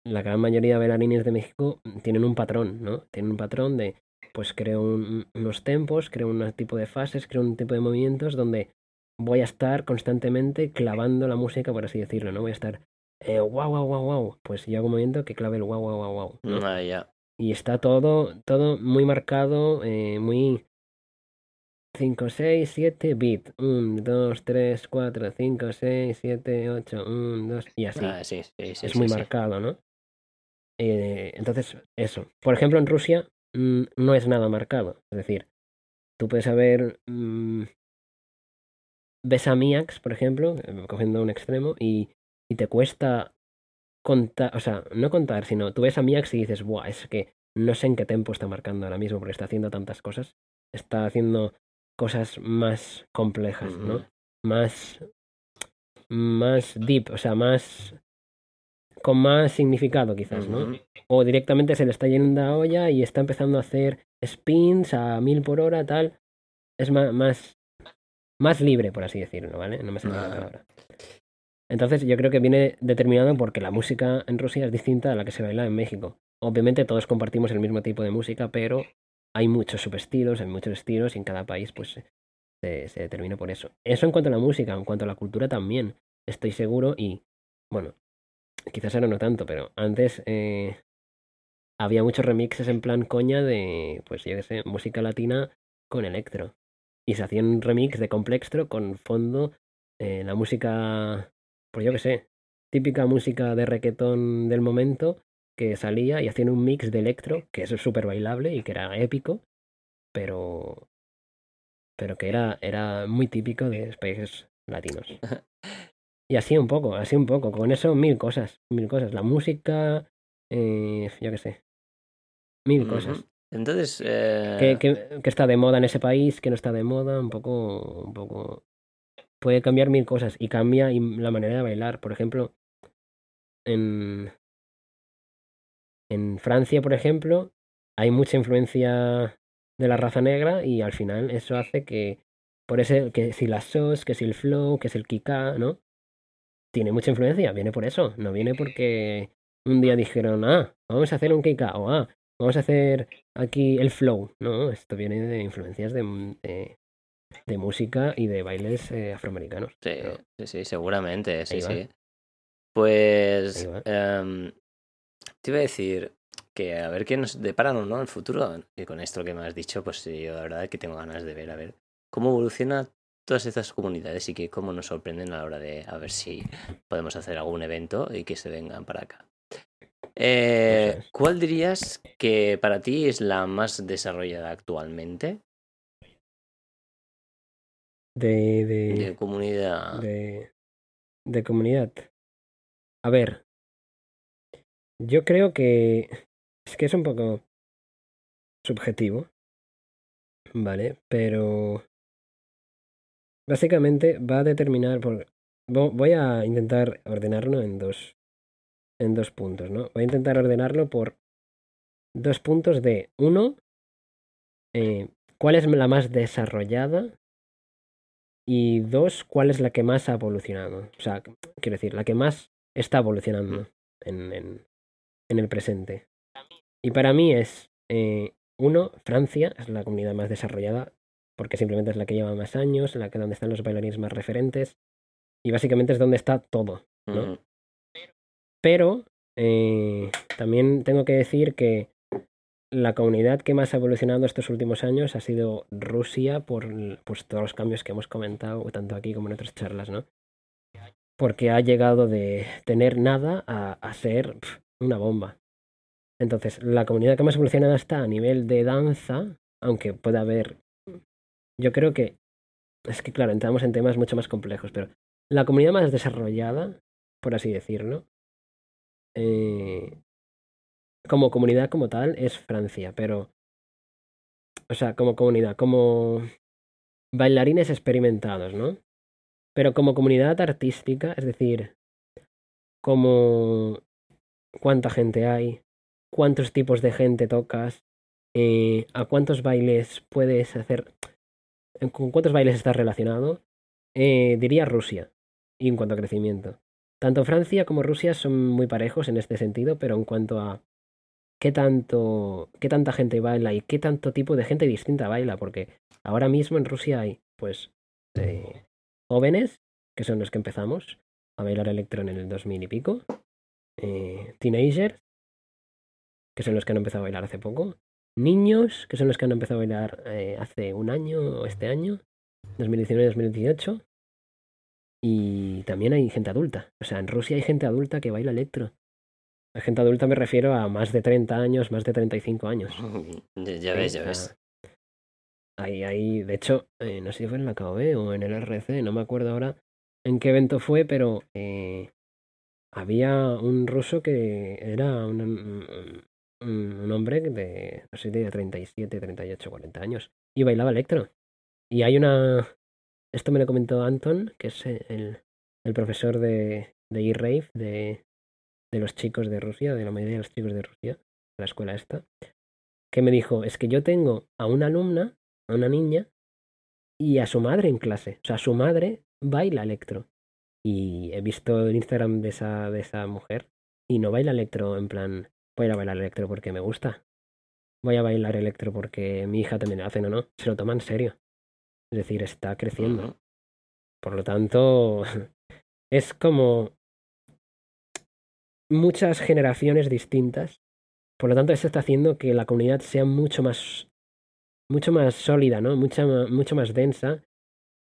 la gran mayoría de bailarines de México tienen un patrón, ¿no? Tienen un patrón de, pues creo un- unos tempos, creo un tipo de fases, creo un tipo de movimientos donde voy a estar constantemente clavando la música, por así decirlo, ¿no? Voy a estar, eh, wow, wow, wow, wow. Pues yo hago un movimiento que clave el wow, wow, wow, wow. ¿no? Ah, ya. Y está todo, todo muy marcado, eh, muy 5, 6, 7, beat. 1, 2, 3, 4, 5, 6, 7, 8, 1, 2, y así. Ah, sí, sí, sí, es muy marcado, ¿no? Eh, entonces, eso. Por ejemplo, en Rusia mm, no es nada marcado. Es decir, tú puedes saber. mm, ves a Miax, por ejemplo, eh, cogiendo un extremo, y, y te cuesta contar, o sea, no contar, sino tú ves a Miax y dices, buah, es que no sé en qué tempo está marcando ahora mismo porque está haciendo tantas cosas. Está haciendo cosas más complejas, ¿no? Más. Más deep, o sea, más. con más significado, quizás, ¿no? O directamente se le está yendo la olla y está empezando a hacer spins a mil por hora, tal. Es más, más, libre, por así decirlo, ¿vale? No me sale la palabra. Entonces yo creo que viene determinado porque la música en Rusia es distinta a la que se baila en México. Obviamente todos compartimos el mismo tipo de música, pero hay muchos subestilos, hay muchos estilos y en cada país pues se, determina por eso. Eso en cuanto a la música, en cuanto a la cultura también, estoy seguro y bueno, quizás ahora no tanto, pero antes eh, había muchos remixes en plan coña de, pues yo qué sé, música latina con electro. Y se hacían un remix de complextro con fondo eh, la música, pues yo qué sé, típica música de reggaetón del momento que salía y hacían un mix de electro, que es súper bailable y que era épico, pero pero que era, era muy típico de los países latinos. [laughs] Y así un poco, así un poco. Con eso mil cosas, mil cosas. La música, eh, yo qué sé. Mil cosas. Entonces, eh, Que, que, que está de moda en ese país, que no está de moda, un poco, un poco. Puede cambiar mil cosas y cambia la manera de bailar. Por ejemplo, en, en Francia, por ejemplo, hay mucha influencia de la raza negra y al final eso hace que, por ese, que si las SOS, que si el flow, que si el kika, ¿no? Tiene mucha influencia, viene por eso, no viene porque un día dijeron, ah, vamos a hacer un kika o ah, vamos a hacer aquí el flow, no, esto viene de influencias de, de, de música y de bailes eh, afroamericanos. sí, Pero sí, sí, seguramente, sí, sí. Pues em, te iba a decir que a ver qué nos depara o no el futuro. Y con esto que me has dicho, pues sí, yo la verdad es que tengo ganas de ver, a ver cómo evoluciona todas estas comunidades y que cómo nos sorprenden a la hora de a ver si podemos hacer algún evento y que se vengan para acá. Eh. ¿Cuál dirías que para ti es la más desarrollada actualmente De, de, de comunidad? de, de comunidad. A ver, yo creo que es que es un poco subjetivo, ¿vale? Pero básicamente va a determinar por vo- voy a intentar ordenarlo en dos en dos puntos, ¿no? Voy a intentar ordenarlo por dos puntos de uno, eh, ¿cuál es la más desarrollada? Y dos, ¿cuál es la que más ha evolucionado? O sea, quiero decir, la que más está evolucionando en, en, en el presente. Y para mí es, eh, uno, Francia es la comunidad más desarrollada, porque simplemente es la que lleva más años, la que donde están los bailarines más referentes, y básicamente es donde está todo. ¿no? Pero eh, también tengo que decir que la comunidad que más ha evolucionado estos últimos años ha sido Rusia por pues, todos los cambios que hemos comentado, tanto aquí como en otras charlas, ¿no? Porque ha llegado de tener nada a, a ser una bomba. Entonces, la comunidad que más evolucionada está a nivel de danza, aunque pueda haber. Yo creo que. Es que, claro, entramos en temas mucho más complejos, pero la comunidad más desarrollada, por así decirlo, eh, como comunidad como tal es Francia, pero, o sea, como comunidad, como bailarines experimentados, ¿no? Pero como comunidad artística, es decir, como cuánta gente hay, cuántos tipos de gente tocas, eh, a cuántos bailes puedes hacer, con cuántos bailes estás relacionado, eh, diría Rusia, y en cuanto a crecimiento. Tanto Francia como Rusia son muy parejos en este sentido, pero en cuanto a qué tanto, qué tanta gente baila y qué tanto tipo de gente distinta baila, porque ahora mismo en Rusia hay, pues, eh, jóvenes, que son los que empezamos a bailar electro en el 2000 y pico, eh, teenagers, que son los que han empezado a bailar hace poco, niños, que son los que han empezado a bailar eh, hace un año o este año, 2019-2018, y también hay gente adulta. O sea, en Rusia hay gente adulta que baila electro. A gente adulta me refiero a más de 30 años, más de 35 años. [laughs] Ya ves, ya ves. Ahí, ahí, de hecho, eh, no sé si fue en la KOB o en el RC, no me acuerdo ahora en qué evento fue, pero eh, había un ruso que era un, un- un hombre de, no sé, de 37, 38, 40 años y bailaba electro. Y hay una, esto me lo comentó Anton, que es el, el profesor de, de E-Rave, de, de los chicos de Rusia, de la mayoría de los chicos de Rusia, de la escuela esta, que me dijo, es que yo tengo a una alumna, a una niña, y a su madre en clase. O sea, su madre baila electro. Y he visto el Instagram de esa, de esa mujer y no baila electro en plan, voy a ir a bailar electro porque me gusta. Voy a bailar electro porque mi hija también lo hace, no, no, se lo toma en serio. Es decir, está creciendo. Por lo tanto, [laughs] es como muchas generaciones distintas. Por lo tanto, eso está haciendo que la comunidad sea mucho más, mucho más sólida, ¿no? Mucha, mucho más densa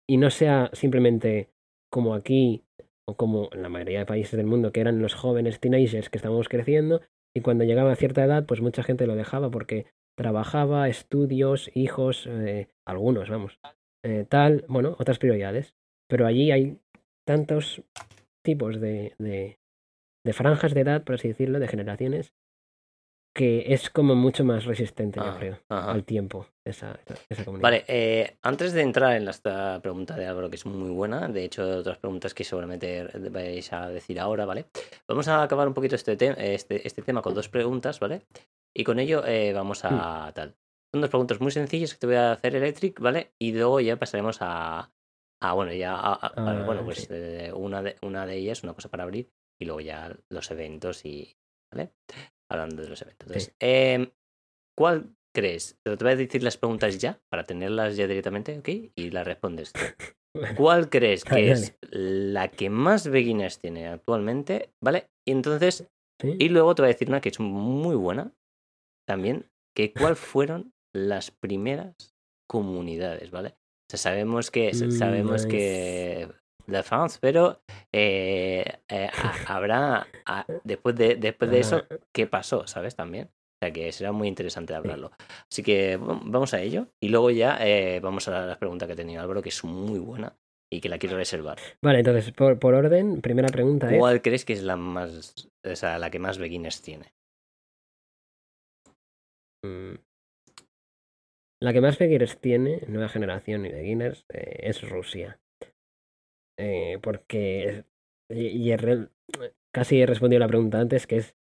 y no sea simplemente como aquí o como en la mayoría de países del mundo, que eran los jóvenes teenagers que estábamos creciendo y cuando llegaba a cierta edad, pues mucha gente lo dejaba porque trabajaba, estudios, hijos, eh, algunos, vamos, eh, tal, bueno, otras prioridades. Pero allí hay tantos tipos de, de franjas de edad, por así decirlo, de generaciones, que es como mucho más resistente, yo Ah, creo, ajá. al tiempo, esa, esa, comunidad. Vale, eh, antes de entrar en esta pregunta de Álvaro, que es muy buena, de hecho, otras preguntas que seguramente vais a decir ahora, ¿vale? Vamos a acabar un poquito este, te- este, este tema con dos preguntas, ¿vale? Y con ello eh, vamos a tal. Son dos preguntas muy sencillas que te voy a hacer, Electric, ¿vale? Y luego ya pasaremos a. a bueno, ya. a- a- Ah, bueno, pues sí. eh, una, de, una de ellas, una cosa para abrir, y luego ya los eventos y. ¿Vale? Hablando de los eventos. Entonces, em, ¿cuál crees? Te voy a decir las preguntas ya, para tenerlas ya directamente, ¿ok? Y las respondes. [laughs] ¿cuál crees que Dale, es la que más beginners tiene actualmente? ¿Vale? Y entonces, ¿Sí? y luego te voy a decir una que es muy buena también, que cuál fueron las primeras comunidades, ¿vale? O sea, sabemos que, Mm, sabemos nice. que la France, pero eh, eh, ha- [laughs] habrá, a- después de, después de eso, qué pasó, ¿sabes? También. O sea que será muy interesante hablarlo. Así que vam- vamos a ello. Y luego ya eh, vamos a la pregunta que ha tenido Álvaro, que es muy buena y que la quiero reservar. Vale, entonces, por, por orden, primera pregunta es. ¿Cuál crees que es la más, o sea, la que más beginners tiene? mm, La que más beginners tiene, nueva generación y beginners, eh, es Rusia. Eh, porque. Y, y he casi he respondido la pregunta antes, que es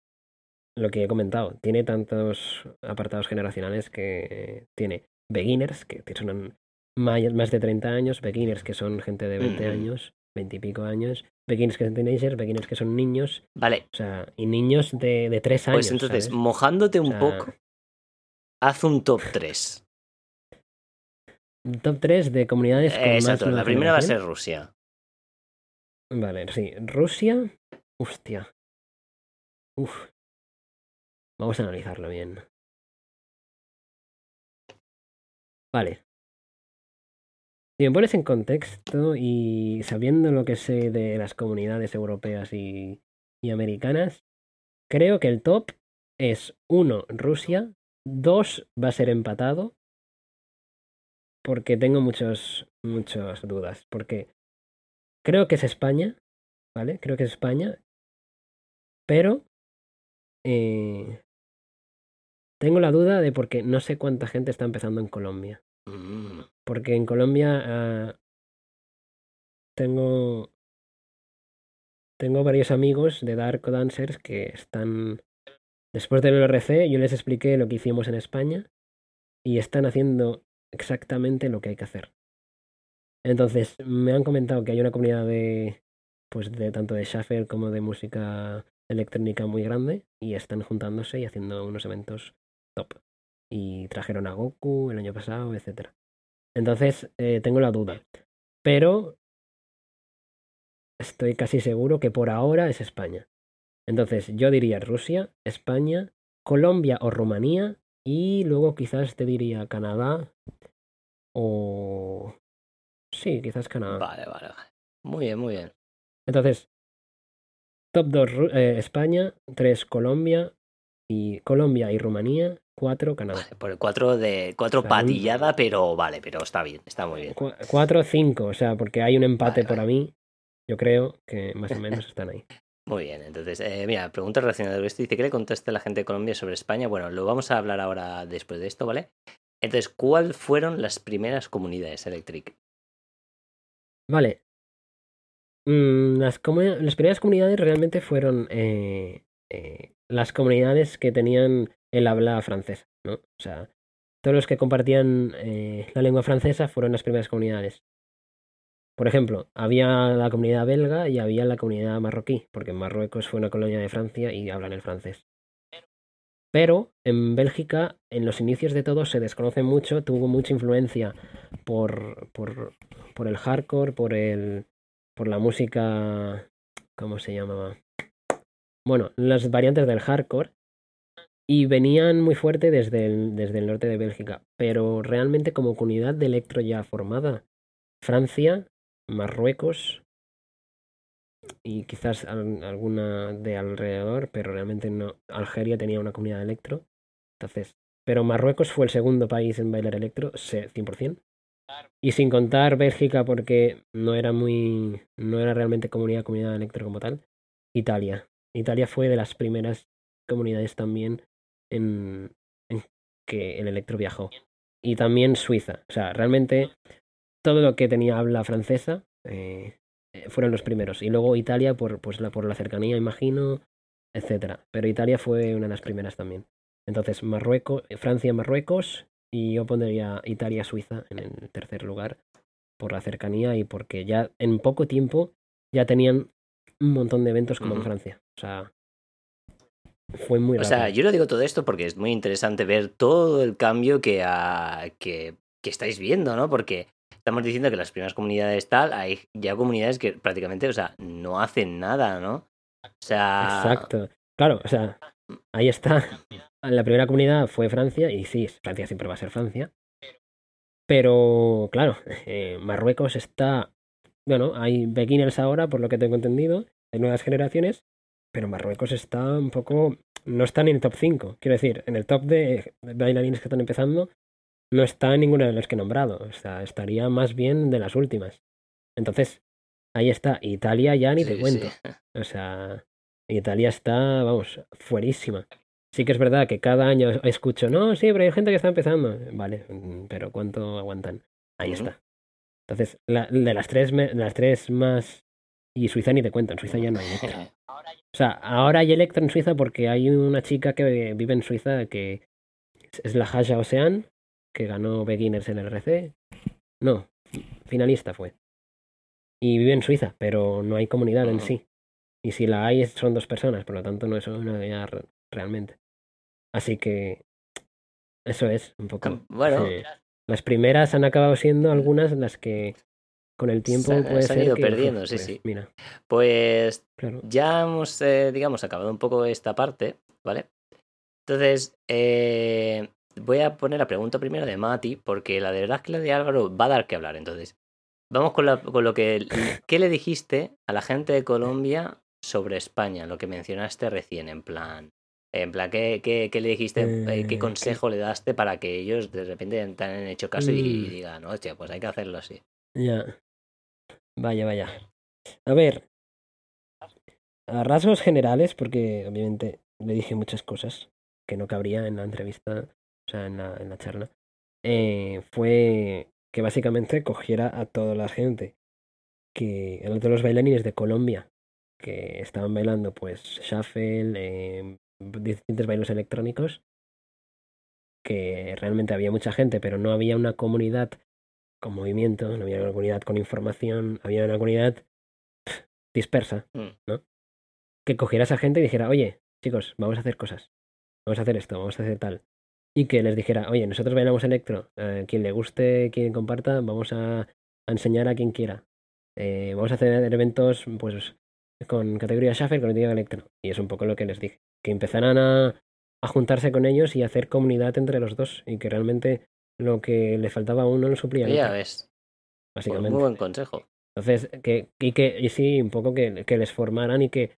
lo que he comentado. Tiene tantos apartados generacionales que tiene beginners, que son más de 30 años, beginners, que son gente de 20 Ujú. años, 20 y pico años, beginners que son teenagers, beginners que son niños, Vale, o sea, y niños de, de 3 años. pues entonces, ¿sabes? mojándote un O sea, poco, haz un top 3. [laughs] Top 3 de comunidades con más exacto, la primera va a ser. Rusia. Vale, sí. Rusia. Hostia. Uf. Vamos a analizarlo bien. Vale. Si me pones en contexto y sabiendo lo que sé de las comunidades europeas y, y americanas, creo que el top es 1 Rusia, 2 va a ser empatado, porque tengo muchos, muchas dudas, porque creo que es España, ¿vale? Creo que es España, pero eh, tengo la duda de porque no sé cuánta gente está empezando en Colombia. Mm, Porque en Colombia ah, tengo tengo varios amigos de Dark Dancers que están después del RC, yo les expliqué lo que hicimos en España y están haciendo exactamente lo que hay que hacer. Entonces, me han comentado que hay una comunidad de pues de tanto de shuffle como de música electrónica muy grande y están juntándose y haciendo unos eventos top. Y trajeron a Goku el año pasado, etcétera. Entonces, eh, tengo la duda. Pero estoy casi seguro que por ahora es España. Entonces, yo diría Rusia, España, Colombia o Rumanía. Y luego quizás te diría Canadá. O. Sí, quizás Canadá. Vale, vale, vale. Muy bien, muy bien. Entonces, top 2 España, 3 Colombia y Colombia y Rumanía, 4 Canadá. Vale, por el 4 de 4 O sea, un- patillada, pero vale, pero está bien, está muy bien. 4 5, o sea, porque hay un empate Vale, por vale. a mí. Yo creo que más o menos están ahí. [laughs] Muy bien, entonces, eh, mira, pregunta relacionada con esto. Dice, ¿qué le conteste la gente de Colombia sobre España? Bueno, lo vamos a hablar ahora después de esto, ¿vale? Entonces, ¿cuáles fueron las primeras comunidades Electric? Vale. Mm, las, primeras comunidades realmente fueron eh, eh, las comunidades que tenían el habla francesa, ¿no? O sea, todos los que compartían eh, la lengua francesa fueron las primeras comunidades. Por ejemplo, había la comunidad belga y había la comunidad marroquí, porque Marruecos fue una colonia de Francia y hablan el francés. Pero en Bélgica, en los inicios de todo, se desconoce mucho, tuvo mucha influencia por, por, por el hardcore, por el por la música ¿cómo se llamaba? Bueno, las variantes del hardcore y venían muy fuerte desde el, desde el norte de Bélgica, pero realmente como comunidad de electro ya formada, Francia, Marruecos y quizás al- alguna de alrededor, pero realmente no. Algeria tenía una comunidad de electro, entonces, pero Marruecos fue el segundo país en bailar electro, se- 100%. Y sin contar Bélgica porque no era muy no era realmente comunidad comunidad electro como tal, Italia. Italia fue de las primeras comunidades también en, en que el electro viajó. Y también Suiza. O sea, realmente todo lo que tenía habla francesa eh, eh, fueron los primeros. Y luego Italia por, pues, la, por la cercanía, imagino, etcétera. Pero Italia fue una de las primeras también. Entonces, Marruecos, Francia, Marruecos, y yo pondría Italia, Suiza en el tercer lugar por la cercanía y porque ya en poco tiempo ya tenían un montón de eventos como en. Francia. O sea, fue muy O rápido. sea, yo lo digo todo esto porque es muy interesante ver todo el cambio que, ha- que, que estáis viendo, ¿no? Porque estamos diciendo que las primeras comunidades tal, hay ya comunidades que prácticamente, o sea, no hacen nada, ¿no? O sea. Exacto. Claro, o sea, ahí está. La primera comunidad fue Francia, y sí, Francia siempre va a ser Francia. Pero, claro, eh, Marruecos está. Bueno, hay beginners ahora, por lo que tengo entendido, hay nuevas generaciones, pero Marruecos está un poco. No está en el top 5. Quiero decir, en el top de bailarines que están empezando, no está en ninguno de los que he nombrado. O sea, estaría más bien de las últimas. Entonces, ahí está. Italia ya ni te cuento. sí. O sea, Italia está, vamos, fuerísima. Sí que es verdad que cada año escucho, no, sí, pero hay gente que está empezando. Vale, mm, pero ¿cuánto aguantan? Ahí está. Entonces, la, de las tres, me- las tres más... Y Suiza ni te cuento, en Suiza ya no hay electro. O sea, ahora hay electro en Suiza porque hay una chica que vive en Suiza que es la Haja Ocean, que ganó Beginners en el RC. No, finalista fue. Y vive en Suiza, pero no hay comunidad en sí. Y si la hay, son dos personas, por lo tanto no es una re- realmente. Así que eso es un poco. Bueno, las primeras han acabado siendo algunas las que con el tiempo Se- puede se han ser ido que, perdiendo, sí, pues, sí. Mira, pues claro. ya hemos, eh, digamos, acabado un poco esta parte, ¿vale? Entonces, eh, voy a poner la pregunta primero de Mati, porque la de verdad es que la de Álvaro va a dar que hablar. Entonces, vamos con, la- con lo que. ¿Qué le dijiste a la gente de [laughs] Colombia sobre España? Lo que mencionaste recién, en plan. En plan, ¿qué, qué, qué le dijiste? eh, Eh, ¿Qué que- consejo le daste para que ellos de repente te han hecho caso y, y Mm. digan, hostia, pues hay que hacerlo así? Ya. Vaya, vaya. A ver. A rasgos generales, porque obviamente le dije muchas cosas que no cabría en la entrevista, o sea, en la, en la charla. eh, fue que básicamente cogiera a toda la gente, que a todos los bailarines de Colombia que estaban bailando, pues, shuffle, eh, distintos bailos electrónicos, que realmente había mucha gente, pero no había una comunidad con movimiento, no había una comunidad con información, había una comunidad dispersa, Mm. ¿no? Que cogiera a esa gente y dijera, oye, chicos, vamos a hacer cosas, vamos a hacer esto, vamos a hacer tal. Y que les dijera, oye, nosotros bailamos electro, eh, quien le guste, quien comparta, vamos a, a enseñar a quien quiera. Eh, vamos a hacer eventos, pues, con categoría shuffle, con electro. Y es un poco lo que les dije, que empezaran a, a juntarse con ellos y hacer comunidad entre los dos, y que realmente lo que le faltaba a uno lo suplía Ya ves, pues básicamente. muy buen consejo. Entonces, que, y que, y sí, un poco que, que les formaran y que,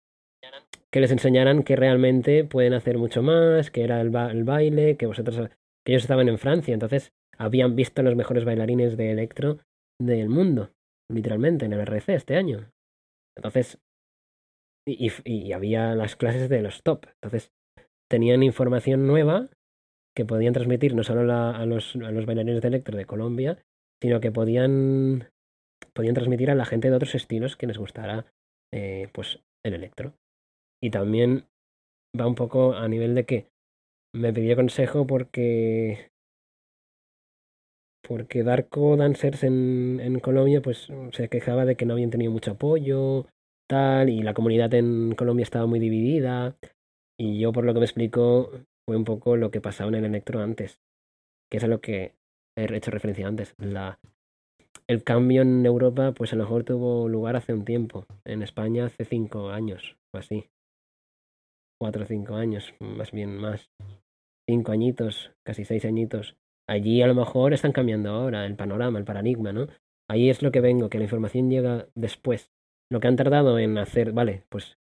que les enseñaran que realmente pueden hacer mucho más, que era el, ba- el baile, que vosotros, que ellos estaban en Francia, entonces habían visto los mejores bailarines de electro del mundo, literalmente, en el RC este año. Entonces, y, y- había las clases de los top, entonces tenían información nueva que podían transmitir no solo a, los, a los bailarines de electro de Colombia, sino que podían podían transmitir a la gente de otros estilos que les gustara eh, pues el electro. Y también va un poco a nivel de que me pidió consejo porque porque Darko Dancers en, en Colombia pues se quejaba de que no habían tenido mucho apoyo, tal, y la comunidad en Colombia estaba muy dividida. Y yo por lo que me explicó fue un poco lo que pasaba en el electro antes, que es a lo que he hecho referencia antes. La, el cambio en Europa, pues a lo mejor tuvo lugar hace un tiempo. En España hace cinco años, o así. Cuatro o cinco años, más bien más. Cinco añitos, casi seis añitos. Allí a lo mejor están cambiando ahora el panorama, el paradigma, ¿no? Ahí es lo que vengo, que la información llega después. Lo que han tardado en hacer, vale, pues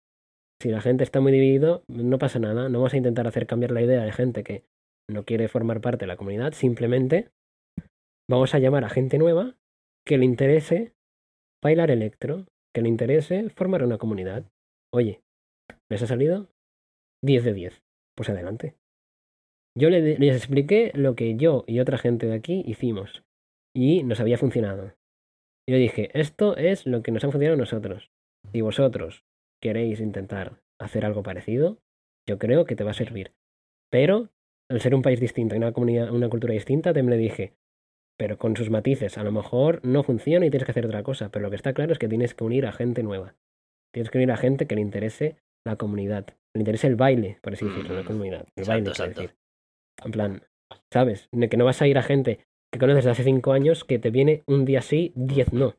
si la gente está muy dividido, no pasa nada. No vamos a intentar hacer cambiar la idea de gente que no quiere formar parte de la comunidad. Simplemente vamos a llamar a gente nueva que le interese bailar electro, que le interese formar una comunidad. Oye, ¿les ha salido? 10 de 10. Pues adelante. Yo le- les expliqué lo que yo y otra gente de aquí hicimos y nos había funcionado. Yo dije, esto es lo que nos ha funcionado a nosotros. Si vosotros queréis intentar hacer algo parecido, yo creo que te va a servir. Pero, al ser un país distinto y una, comunidad, una cultura distinta, también le dije, pero con sus matices, a lo mejor no funciona y tienes que hacer otra cosa, pero lo que está claro es que tienes que unir a gente nueva. Tienes que unir a gente que le interese la comunidad, le interese el baile, por así decirlo, la Mm, comunidad. El exacto, baile, exacto. decir. En plan, ¿sabes? Que no vas a ir a gente que conoces de hace cinco años que te viene un día sí, diez no.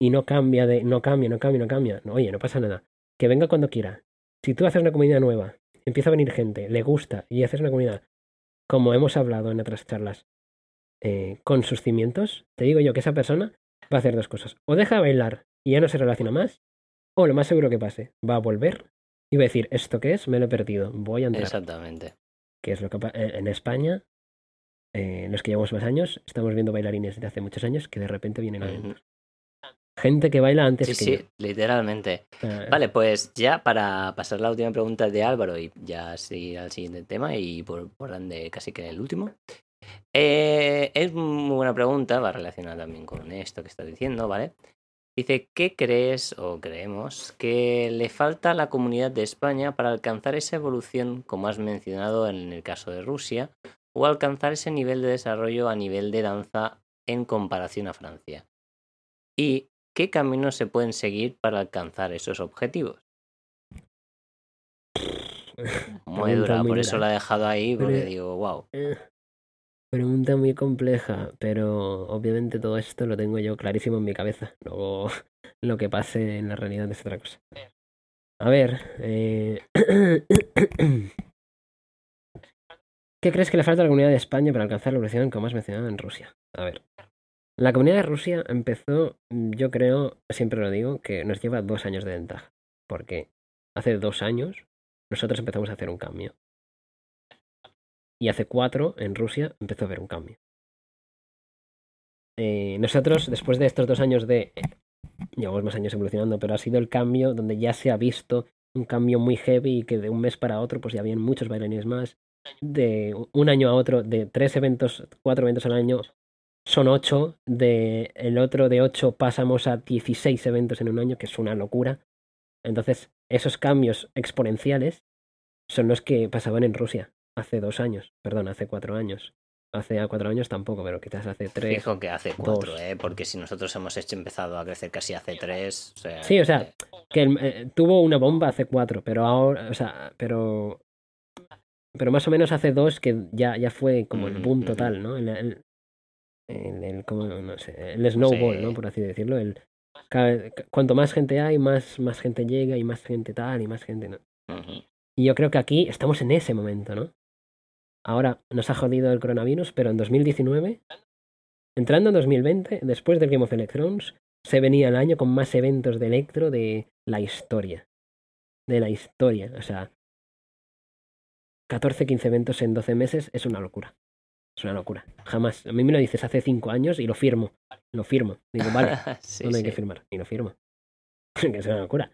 Y no cambia de, no cambia, no cambia, no cambia. No, oye, no pasa nada. Que venga cuando quiera. Si tú haces una comunidad nueva, empieza a venir gente, le gusta y haces una comunidad, como hemos hablado en otras charlas, eh, con sus cimientos, te digo yo que esa persona va a hacer dos cosas. O deja de bailar y ya no se relaciona más, o lo más seguro que pase, va a volver y va a decir, ¿esto qué es? Me lo he perdido, voy a entrar. Exactamente. Que es lo que eh, en España, eh, los que llevamos más años, estamos viendo bailarines de hace muchos años que de repente vienen a eventos. Gente que baila antes Sí, que sí, yo. literalmente. Vale, pues ya para pasar la última pregunta de Álvaro y ya seguir al siguiente tema y por, por ende casi que el último. Eh, es muy buena pregunta, va relacionada también con esto que estás diciendo, ¿vale? Dice, ¿qué crees o creemos que le falta a la comunidad de España para alcanzar esa evolución, como has mencionado en el caso de Rusia, o alcanzar ese nivel de desarrollo a nivel de danza en comparación a Francia? ¿Y qué caminos se pueden seguir para alcanzar esos objetivos? [laughs] Muy dura, muy por eso la he dejado ahí, porque Pero- digo, wow. eh, pregunta muy compleja, pero obviamente todo esto lo tengo yo clarísimo en mi cabeza. [laughs] Luego lo que pase en la realidad es otra cosa. A ver, eh, [clears throat] ¿qué crees que le falta a la comunidad de España para alcanzar la evolución como has mencionado en Rusia? A ver, la comunidad de Rusia empezó, mm, yo creo, siempre lo digo, que nos lleva dos años de ventaja, porque hace dos años nosotros empezamos a hacer un cambio. Y hace cuatro, en Rusia, empezó a haber un cambio. Eh, nosotros, después de estos dos años de... llevamos más años evolucionando, pero ha sido el cambio donde ya se ha visto un cambio muy heavy y que de un mes para otro pues ya habían muchos bailarines más. De un año a otro, de tres eventos, cuatro eventos al año, son ocho. De el otro de ocho pasamos a 16 eventos en un año, que es una locura. Entonces, esos cambios exponenciales son los que pasaban en Rusia hace dos años, perdón, hace cuatro años. Hace cuatro años tampoco, pero quizás hace tres. Fijo que hace cuatro, dos. ¿eh? Porque si nosotros hemos hecho, empezado a crecer casi hace tres, o sea... Sí, o sea, eh, que eh, tuvo una bomba hace cuatro, pero ahora, o sea, pero pero más o menos hace dos que ya, ya fue como el boom total, ¿no? El, el, el- el- como, no sé, el snowball, Sí. ¿no? Por así decirlo. El, cada- cuanto más gente hay, más, más gente llega y más gente tal y más gente, ¿no? Y yo creo que aquí estamos en ese momento, ¿no? Ahora nos ha jodido el coronavirus, pero en 2019, entrando en 2020, después del Game of Electrons, se venía el año con más eventos de Electro de la historia. De la historia. O sea, 14, 15 eventos en 12 meses es una locura. Es una locura. Jamás. A mí me lo dices hace 5 años y lo firmo. Lo firmo. Digo, vale, [laughs] Sí, ¿dónde hay que firmar? Y lo firmo. [laughs] que es una locura.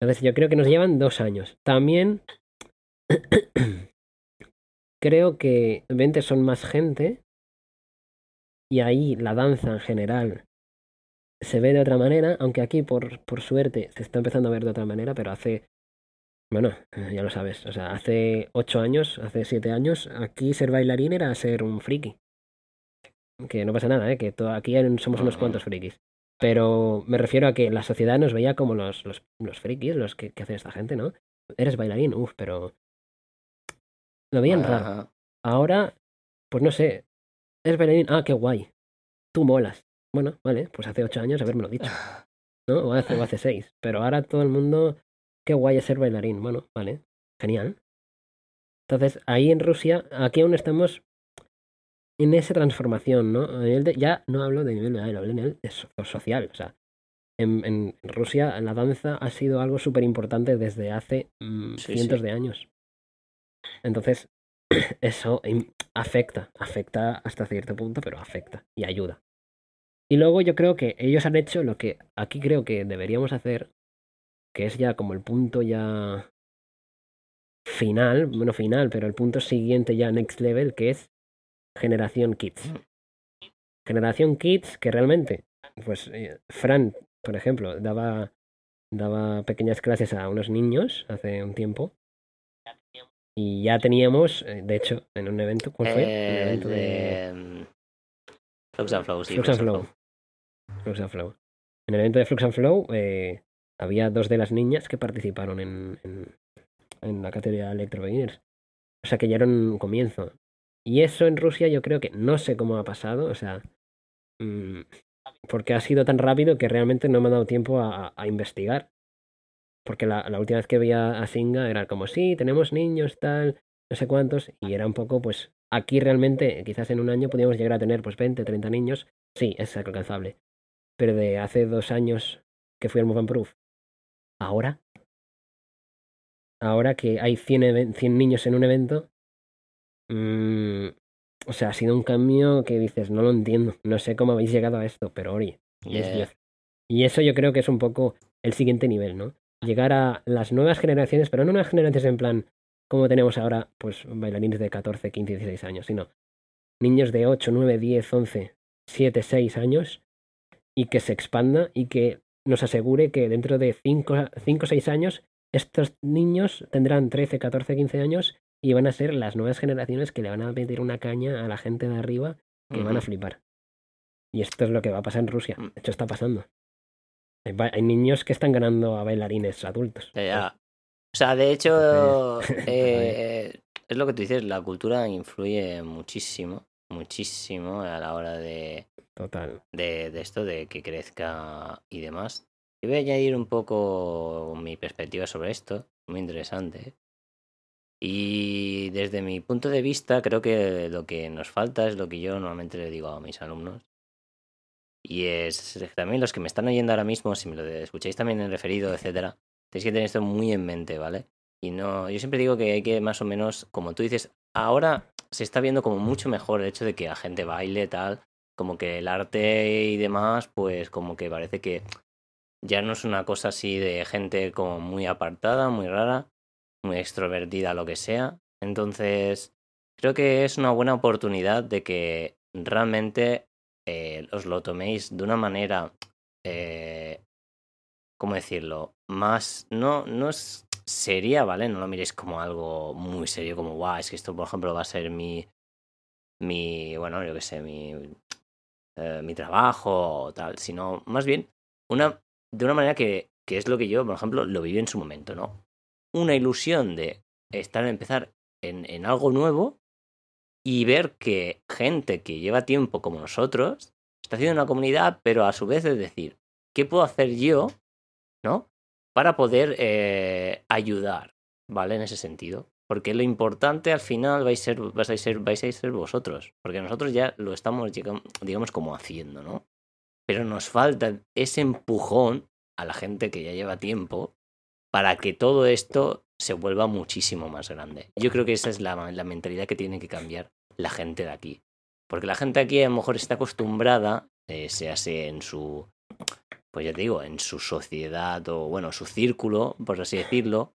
Entonces yo creo que nos llevan dos años. También [clears throat] creo que obviamente son más gente y ahí la danza en general se ve de otra manera, aunque aquí por, por suerte se está empezando a ver de otra manera, pero hace, bueno, eh, ya lo sabes, o sea, hace ocho años, hace siete años, aquí ser bailarín era ser un friki. Que no pasa nada, ¿eh? que to- aquí somos unos cuantos frikis. Pero me refiero a que la sociedad nos veía como los, los, los frikis, los que, que hacen esta gente, ¿no? Eres bailarín, uff, pero... Lo veían raro. Ajá. Ahora, pues no sé, eres bailarín, ah, qué guay. Tú molas. Bueno, vale, pues hace ocho años haberme lo dicho, [laughs] ¿no? O hace, o hace seis. Pero ahora todo el mundo, qué guay es ser bailarín. Bueno, vale, genial. Entonces, ahí en Rusia, aquí aún estamos en esa transformación, ¿no? A nivel de- ya no hablo de nivel de baile, hablo de nivel de social. O sea, en, en Rusia la danza ha sido algo súper importante desde hace mm, Sí, cientos sí. de años. Entonces, [clears throat] eso afecta, afecta hasta cierto punto, pero afecta y ayuda. Y luego yo creo que ellos han hecho lo que aquí creo que deberíamos hacer, que es ya como el punto ya final, bueno, final, pero el punto siguiente ya next level, que es generación kids. Generación kids que realmente, pues eh, Fran, por ejemplo, daba, daba pequeñas clases a unos niños hace un tiempo. Y ya teníamos, eh, de hecho, en un evento, ¿cuál fue? En el Eh, evento de de... mm, Flux and Flow, sí. Flux and Flow. Flux and Flow. En el evento de Flux and Flow eh, había dos de las niñas que participaron en, en, la categoría Electro Beginners. O sea que ya era un comienzo. Y eso en Rusia yo creo que no sé cómo ha pasado, o sea, mm, porque ha sido tan rápido que realmente no me ha dado tiempo a, a investigar. Porque la, última vez que veía a Singa era como, sí, tenemos niños, tal, no sé cuántos, y era un poco, pues, aquí realmente, quizás en un año podríamos llegar a tener, pues, 20, 30 niños, sí, es alcanzable. Pero de hace dos años que fui al Move Proof, ahora, ahora que hay 100, 100 niños en un evento, mmm, o sea, ha sido un cambio que dices, no lo entiendo, no sé cómo habéis llegado a esto, pero oye, Yeah. es Dios. Y eso yo creo que es un poco el siguiente nivel, ¿no? Llegar a las nuevas generaciones, pero no nuevas generaciones en plan como tenemos ahora, pues bailarines de 14, 15, 16 años, sino niños de 8, 9, 10, 11, 7, 6 años y que se expanda y que nos asegure que dentro de 5 o 6 años estos niños tendrán 13, 14, 15 años y van a ser las nuevas generaciones que le van a meter una caña a la gente de arriba que van a flipar. Y esto es lo que va a pasar en Rusia. Mm. De hecho, está pasando. Hay, niños que están ganando a bailarines adultos. Ya, ya. O sea, de hecho, Entonces, [laughs] eh, es lo que tú dices, la cultura influye muchísimo, muchísimo a la hora de, Total. de, de esto, de que crezca y demás. Y voy a añadir un poco mi perspectiva sobre esto, muy interesante. Y desde mi punto de vista, creo que lo que nos falta es lo que yo normalmente le digo a mis alumnos. Y es también los que me están oyendo ahora mismo, si me lo escucháis también en referido, etcétera, tenéis que tener esto muy en mente, ¿vale? Y no, yo siempre digo que hay que más o menos, como tú dices, ahora se está viendo como mucho mejor el hecho de que la gente baile, tal, como que el arte y demás, pues como que parece que ya no es una cosa así de gente como muy apartada, muy rara, muy extrovertida, lo que sea. Entonces, creo que es una buena oportunidad de que realmente eh, os lo toméis de una manera, eh, ¿cómo decirlo? Más, no, no es seria, ¿vale? No lo miréis como algo muy serio, como, guau, es que esto, por ejemplo, va a ser mi, mi, bueno, yo qué sé, mi, eh, mi trabajo o tal, sino más bien una, de una manera que, que es lo que yo, por ejemplo, lo viví en su momento, ¿no? Una ilusión de estar, empezar en, en algo nuevo y ver que gente que lleva tiempo como nosotros está haciendo una comunidad, pero a su vez es decir, ¿qué puedo hacer yo, ¿no? Para poder eh, ayudar, ¿vale? En ese sentido. Porque lo importante al final vais a ser, vais a ser, vais a ser vosotros. Porque nosotros ya lo estamos, digamos, como haciendo, ¿no? Pero nos falta ese empujón a la gente que ya lleva tiempo para que todo esto se vuelva muchísimo más grande. Yo creo que esa es la, la mentalidad que tiene que cambiar la gente de aquí. Porque la gente aquí a lo mejor está acostumbrada, eh, se hace en su, pues ya te digo, en su sociedad o bueno, su círculo, por así decirlo,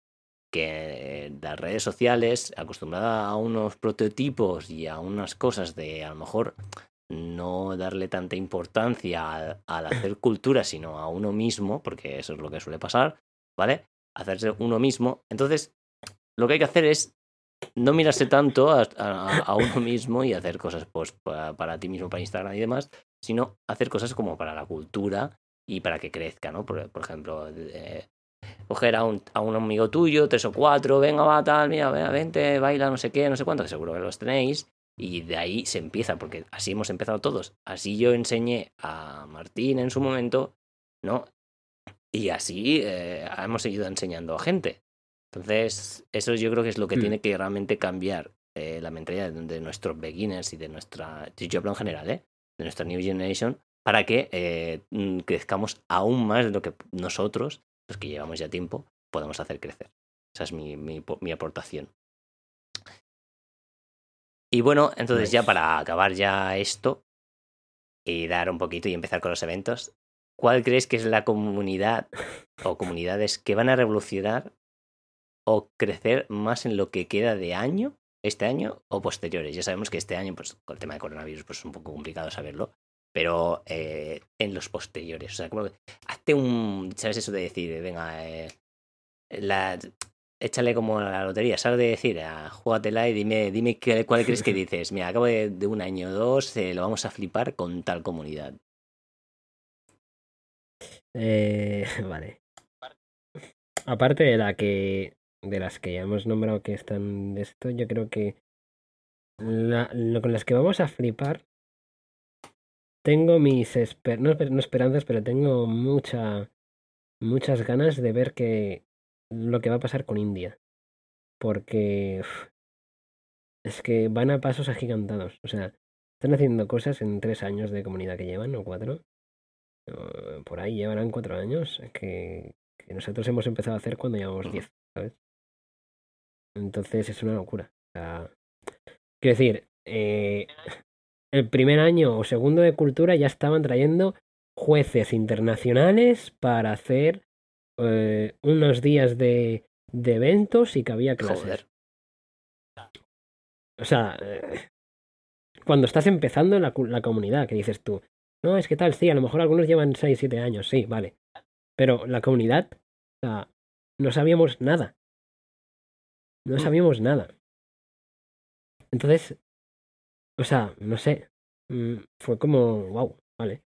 que las redes sociales, acostumbrada a unos prototipos y a unas cosas de a lo mejor no darle tanta importancia al, al hacer [laughs] cultura, sino a uno mismo, porque eso es lo que suele pasar, ¿vale? Hacerse uno mismo. Entonces, lo que hay que hacer es no mirarse tanto a, a- a uno mismo y hacer cosas pues, para, para ti mismo, para Instagram y demás, sino hacer cosas como para la cultura y para que crezca, ¿no? Por, por ejemplo, eh, coger a un, a un amigo tuyo, tres o cuatro, venga, va, tal, mira, venga, vente, baila, no sé qué, no sé cuánto, que seguro que los tenéis, y de ahí se empieza, porque así hemos empezado todos. Así yo enseñé a Martín en su momento, ¿no? Y así eh, hemos seguido enseñando a gente. Entonces, eso yo creo que es lo que Hmm. tiene que realmente cambiar eh, la mentalidad de, de nuestros beginners y de nuestra, yo hablo en general, ¿eh? De nuestra New Generation, para que eh, mm, crezcamos aún más de lo que nosotros, los que llevamos ya tiempo, podemos hacer crecer. Esa es mi, mi, mi aportación. Y bueno, entonces ya para acabar ya esto y dar un poquito y empezar con los eventos, ¿cuál crees que es la comunidad o comunidades que van a revolucionar o crecer más en lo que queda de año, este año o posteriores? Ya sabemos que este año, pues con el tema de coronavirus, pues es un poco complicado saberlo, pero eh, en los posteriores, o sea, como hazte un, ¿sabes eso de decir, venga, eh, la, échale como a la lotería, ¿sabes de decir? Ah, júgatela y dime, dime qué- cuál crees que [laughs] dices. Mira, acabo de, de un año o dos, eh, lo vamos a flipar con tal comunidad. Eh, [laughs] vale. Aparte de la que de las que ya hemos nombrado que están de esto, yo creo que la- lo con las que vamos a flipar, tengo mis esper- no, no esperanzas, pero tengo mucha, muchas ganas de ver que lo que va a pasar con India. Porque es que van a pasos agigantados. O sea, están haciendo cosas en tres años de comunidad que llevan, o cuatro. por ahí llevarán cuatro años que, que nosotros hemos empezado a hacer cuando llevamos diez, ¿sabes? Entonces es una locura. O sea, quiero decir, eh, el primer año o segundo de cultura ya estaban trayendo jueces internacionales para hacer eh, unos días de, de eventos y que había clases. Joder. O sea, eh, cuando estás empezando la, la comunidad, que dices tú, no, es que tal, sí, a lo mejor algunos llevan 6, 7 años, sí, vale. Pero la comunidad, o sea, no sabíamos nada. No Mm. sabíamos nada. Entonces, o sea, no sé, mm, fue como, wow, vale.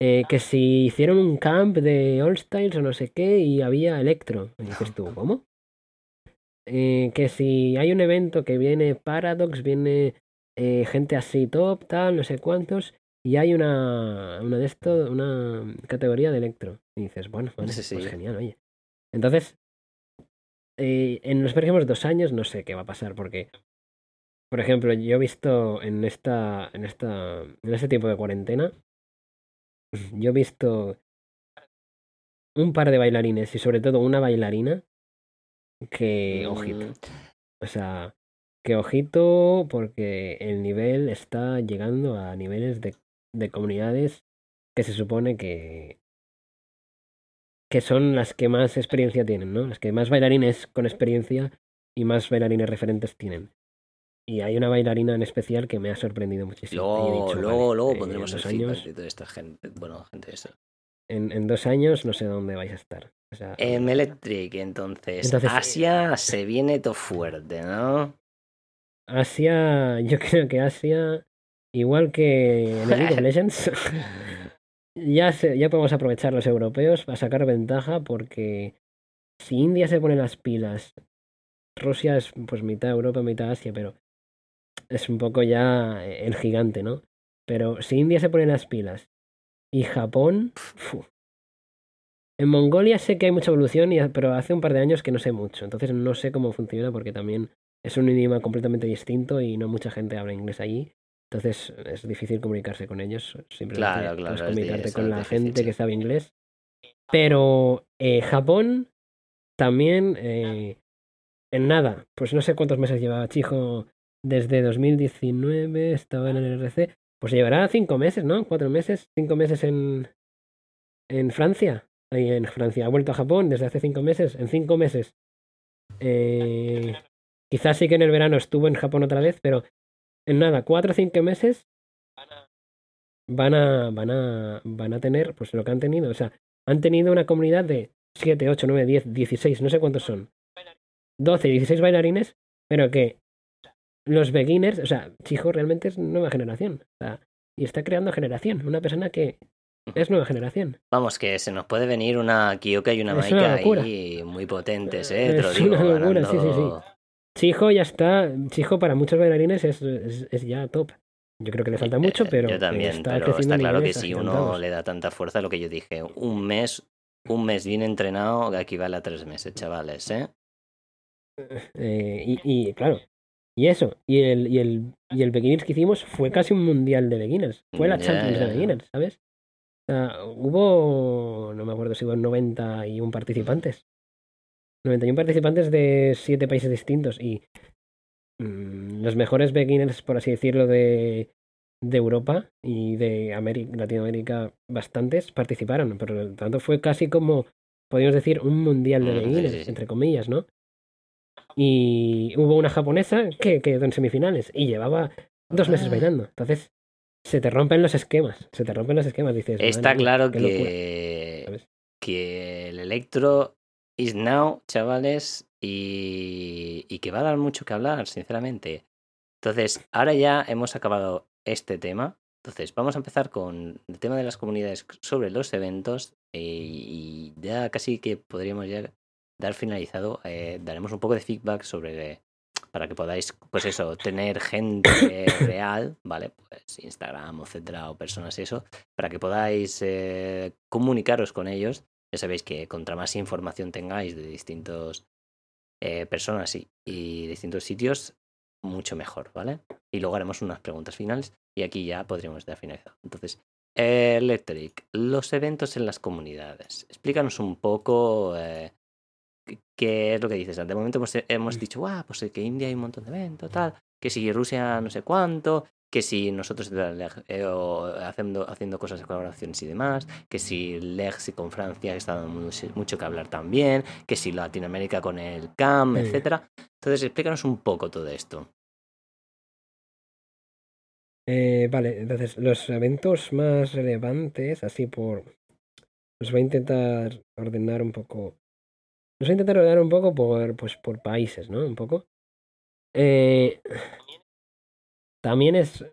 Eh, que si hicieron un camp de All Styles o no sé qué y había Electro. Y dices tú, ¿cómo? Eh, que si hay un evento que viene Paradox, viene eh, gente así top, tal, no sé cuántos, y hay una, una de esto, una categoría de Electro. Y dices, bueno, vale, Sí, sí. pues genial, oye. Entonces, eh, en los próximos dos años no sé qué va a pasar, porque, por ejemplo, yo he visto en esta, en esta, en este tiempo de cuarentena, [clears throat] yo he visto un par de bailarines y sobre todo una bailarina que, ojito, Mm, o sea, que ojito porque el nivel está llegando a niveles de, de comunidades que se supone que que son las que más experiencia tienen, ¿no? Las que más bailarines con experiencia y más bailarines referentes tienen. Y hay una bailarina en especial que me ha sorprendido muchísimo. Luego, dicho, luego, vale, luego eh, pondremos en feedback años, de toda esta gente. Bueno, gente de eso. en, en dos años no sé dónde vais a estar. O sea, M Electric, entonces. Entonces, Asia se viene todo fuerte, ¿no? Asia, yo [laughs] creo que Asia, igual que en League of [laughs] Legends, [laughs] ya, se- ya podemos aprovechar los europeos para sacar ventaja porque si India se pone las pilas, Rusia es pues mitad Europa, mitad Asia, pero es un poco ya el gigante, ¿no? Pero si India se pone las pilas y Japón, en Mongolia sé que hay mucha evolución, y, pero hace un par de años que no sé mucho, entonces no sé cómo funciona porque también es un idioma completamente distinto y no mucha gente habla inglés allí. Entonces es difícil comunicarse con ellos. Simplemente Claro, claro, puedes comunicarte con la gente que sabe inglés. Pero eh, Japón también, eh, en nada, pues no sé cuántos meses llevaba Chijo desde 2019, estaba en el RC. Pues llevará cinco meses, ¿no? Cuatro meses, cinco meses en, en Francia. Ahí en Francia. Ha vuelto a Japón desde hace cinco meses. En cinco meses. Eh, quizás sí que en el verano estuvo en Japón otra vez, pero en nada, cuatro o cinco meses van a, van a, van a tener pues lo que han tenido. O sea, han tenido una comunidad de 7, 8, 9, 10, 16, no sé cuántos son. 12, 16 bailarines, pero que los beginners, o sea, Chijo realmente es nueva generación. O sea, y está creando generación. Una persona que es nueva generación. Vamos, que se nos puede venir una Kyoka y una Es Maika ahí muy potentes, ¿eh? Te lo Es digo. una locura, sí, sí, Chijo ya está. Chijo para muchos bailarines es, es, es ya top. Yo creo que le falta mucho, Eh, pero Yo eh, también, está pero está claro que si uno le da tanta fuerza, lo que yo dije, un mes, un mes bien entrenado equivale a tres meses, chavales, ¿eh? Eh, y, y, claro, y eso, y el, y el, y el beginners que hicimos fue casi un mundial de beginners. Fue la Champions de beginners, ¿sabes? O sea, hubo, no me acuerdo si hubo 91 participantes. 91 participantes de 7 países distintos y mm, los mejores beginners, por así decirlo, de, de Europa y de Ameri- Latinoamérica, bastantes participaron. Por lo tanto, fue casi como, podríamos decir, un mundial de Mm, sí, beginners, sí, sí. entre comillas, ¿no? Y hubo una japonesa que quedó en semifinales y llevaba dos meses Ah. bailando. Entonces, se te rompen los esquemas. Se te rompen los esquemas. Dices, Está "Madre mía, claro qué locura". que, que el Electro is now, chavales, y, y que va a dar mucho que hablar, sinceramente. Entonces, ahora ya hemos acabado este tema. Entonces, vamos a empezar con el tema de las comunidades sobre los eventos eh, y ya casi que podríamos ya dar finalizado. eh, daremos un poco de feedback sobre para para que podáis, pues eso, tener gente [coughs] real, ¿vale? Pues Instagram, etcétera, o personas eso, para que podáis eh, comunicaros con ellos. Ya sabéis que contra más información tengáis de distintos eh, personas y, y distintos sitios, mucho mejor, ¿vale? Y luego haremos unas preguntas finales y aquí ya podríamos dar finalizado. Entonces, Electric, los eventos en las comunidades. Explícanos un poco eh, qué es lo que dices. De momento hemos, hemos Mm. dicho, ah, pues que India hay un montón de eventos, tal, que si Rusia no sé cuánto, que si nosotros eh, o haciendo, haciendo cosas de colaboraciones y demás, que si Lex y con Francia está dando mucho, mucho que hablar también, que si Latinoamérica con el CAM, Sí. etcétera. Entonces, explícanos un poco todo esto. Eh, vale, entonces los eventos más relevantes, así por... Los voy a intentar ordenar un poco. Voy a intentar ordenar un poco por, pues, por países, ¿no? Un poco. Eh, también es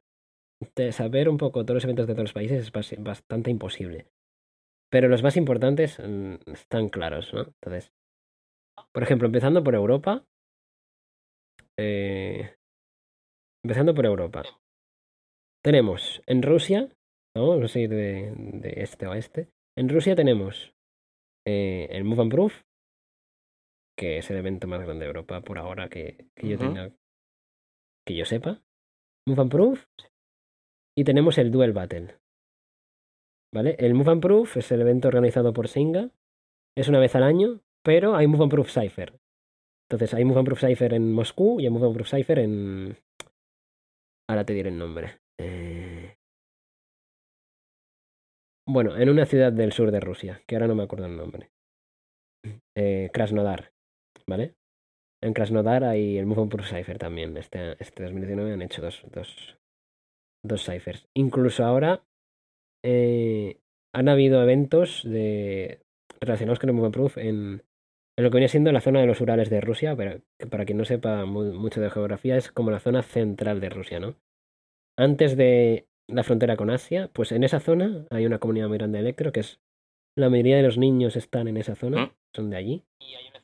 saber un poco todos los eventos de todos los países es bas- bastante imposible. Pero los más importantes mm, están claros, ¿no? Entonces, por ejemplo, empezando por Europa. eh, empezando por Europa. Tenemos en Rusia, ¿no? vamos a ir de, de este a oeste. En Rusia tenemos eh, el Move and Proof, que es el evento más grande de Europa por ahora que, que yo tenga, que yo sepa. Move and Proof. Y tenemos el Duel Battle. ¿Vale? El Move and Proof es el evento organizado por Singa. Es una vez al año, pero hay Move and Proof Cypher. Entonces hay Move and Proof Cypher en Moscú y hay Move and Proof Cypher en. Ahora te diré el nombre. Eh, Bueno, en una ciudad del sur de Rusia, que ahora no me acuerdo el nombre. Eh, Krasnodar, ¿vale? En Krasnodar hay el Move on Proof Cypher también. Este, este 2019 han hecho dos, dos, dos ciphers. Incluso ahora eh, han habido eventos de, relacionados con el Move on Proof en, en lo que viene siendo la zona de los Urales de Rusia, pero que para quien no sepa mu- mucho de geografía es como la zona central de Rusia, ¿no? Antes de la frontera con Asia, pues en esa zona hay una comunidad muy grande de electro, que es la mayoría de los niños están en esa zona, Mm. son de allí. Y hay una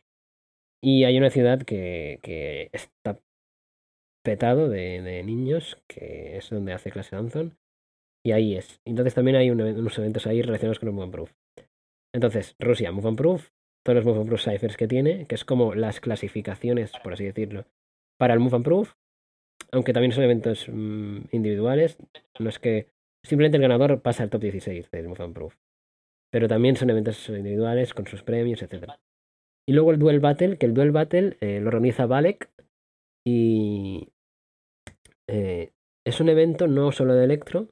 ciudad que, que está petado de, de niños, que es donde hace clase Anson, y ahí es. Entonces también hay unos eventos ahí relacionados con Move and Proof. Entonces, Rusia, Move and Proof, todos los Move and Proof ciphers que tiene, que es como las clasificaciones, por así decirlo, para el Move and Proof, aunque también son eventos mm, individuales, no es que simplemente el ganador pasa al top 16 del Move and Proof. Pero también son eventos individuales con sus premios, etcétera. Y luego el Duel Battle, que el Duel Battle eh, lo organiza Valek y eh, es un evento no solo de electro,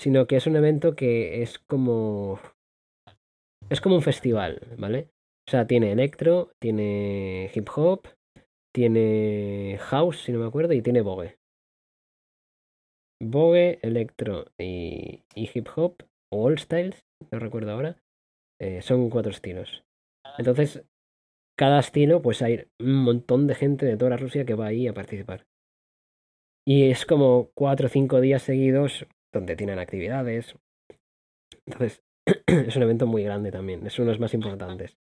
sino que es un evento que es como es como un festival, ¿vale? O sea, tiene electro, tiene hip hop, tiene house, si no me acuerdo, y tiene bogue. Bogue, electro y, y hip hop, o all styles, no recuerdo ahora, eh, son cuatro estilos. Entonces, cada estilo, pues hay un montón de gente de toda Rusia que va ahí a participar. Y es como cuatro o cinco días seguidos donde tienen actividades. Entonces, [clears throat] es un evento muy grande también, es uno de los más importantes.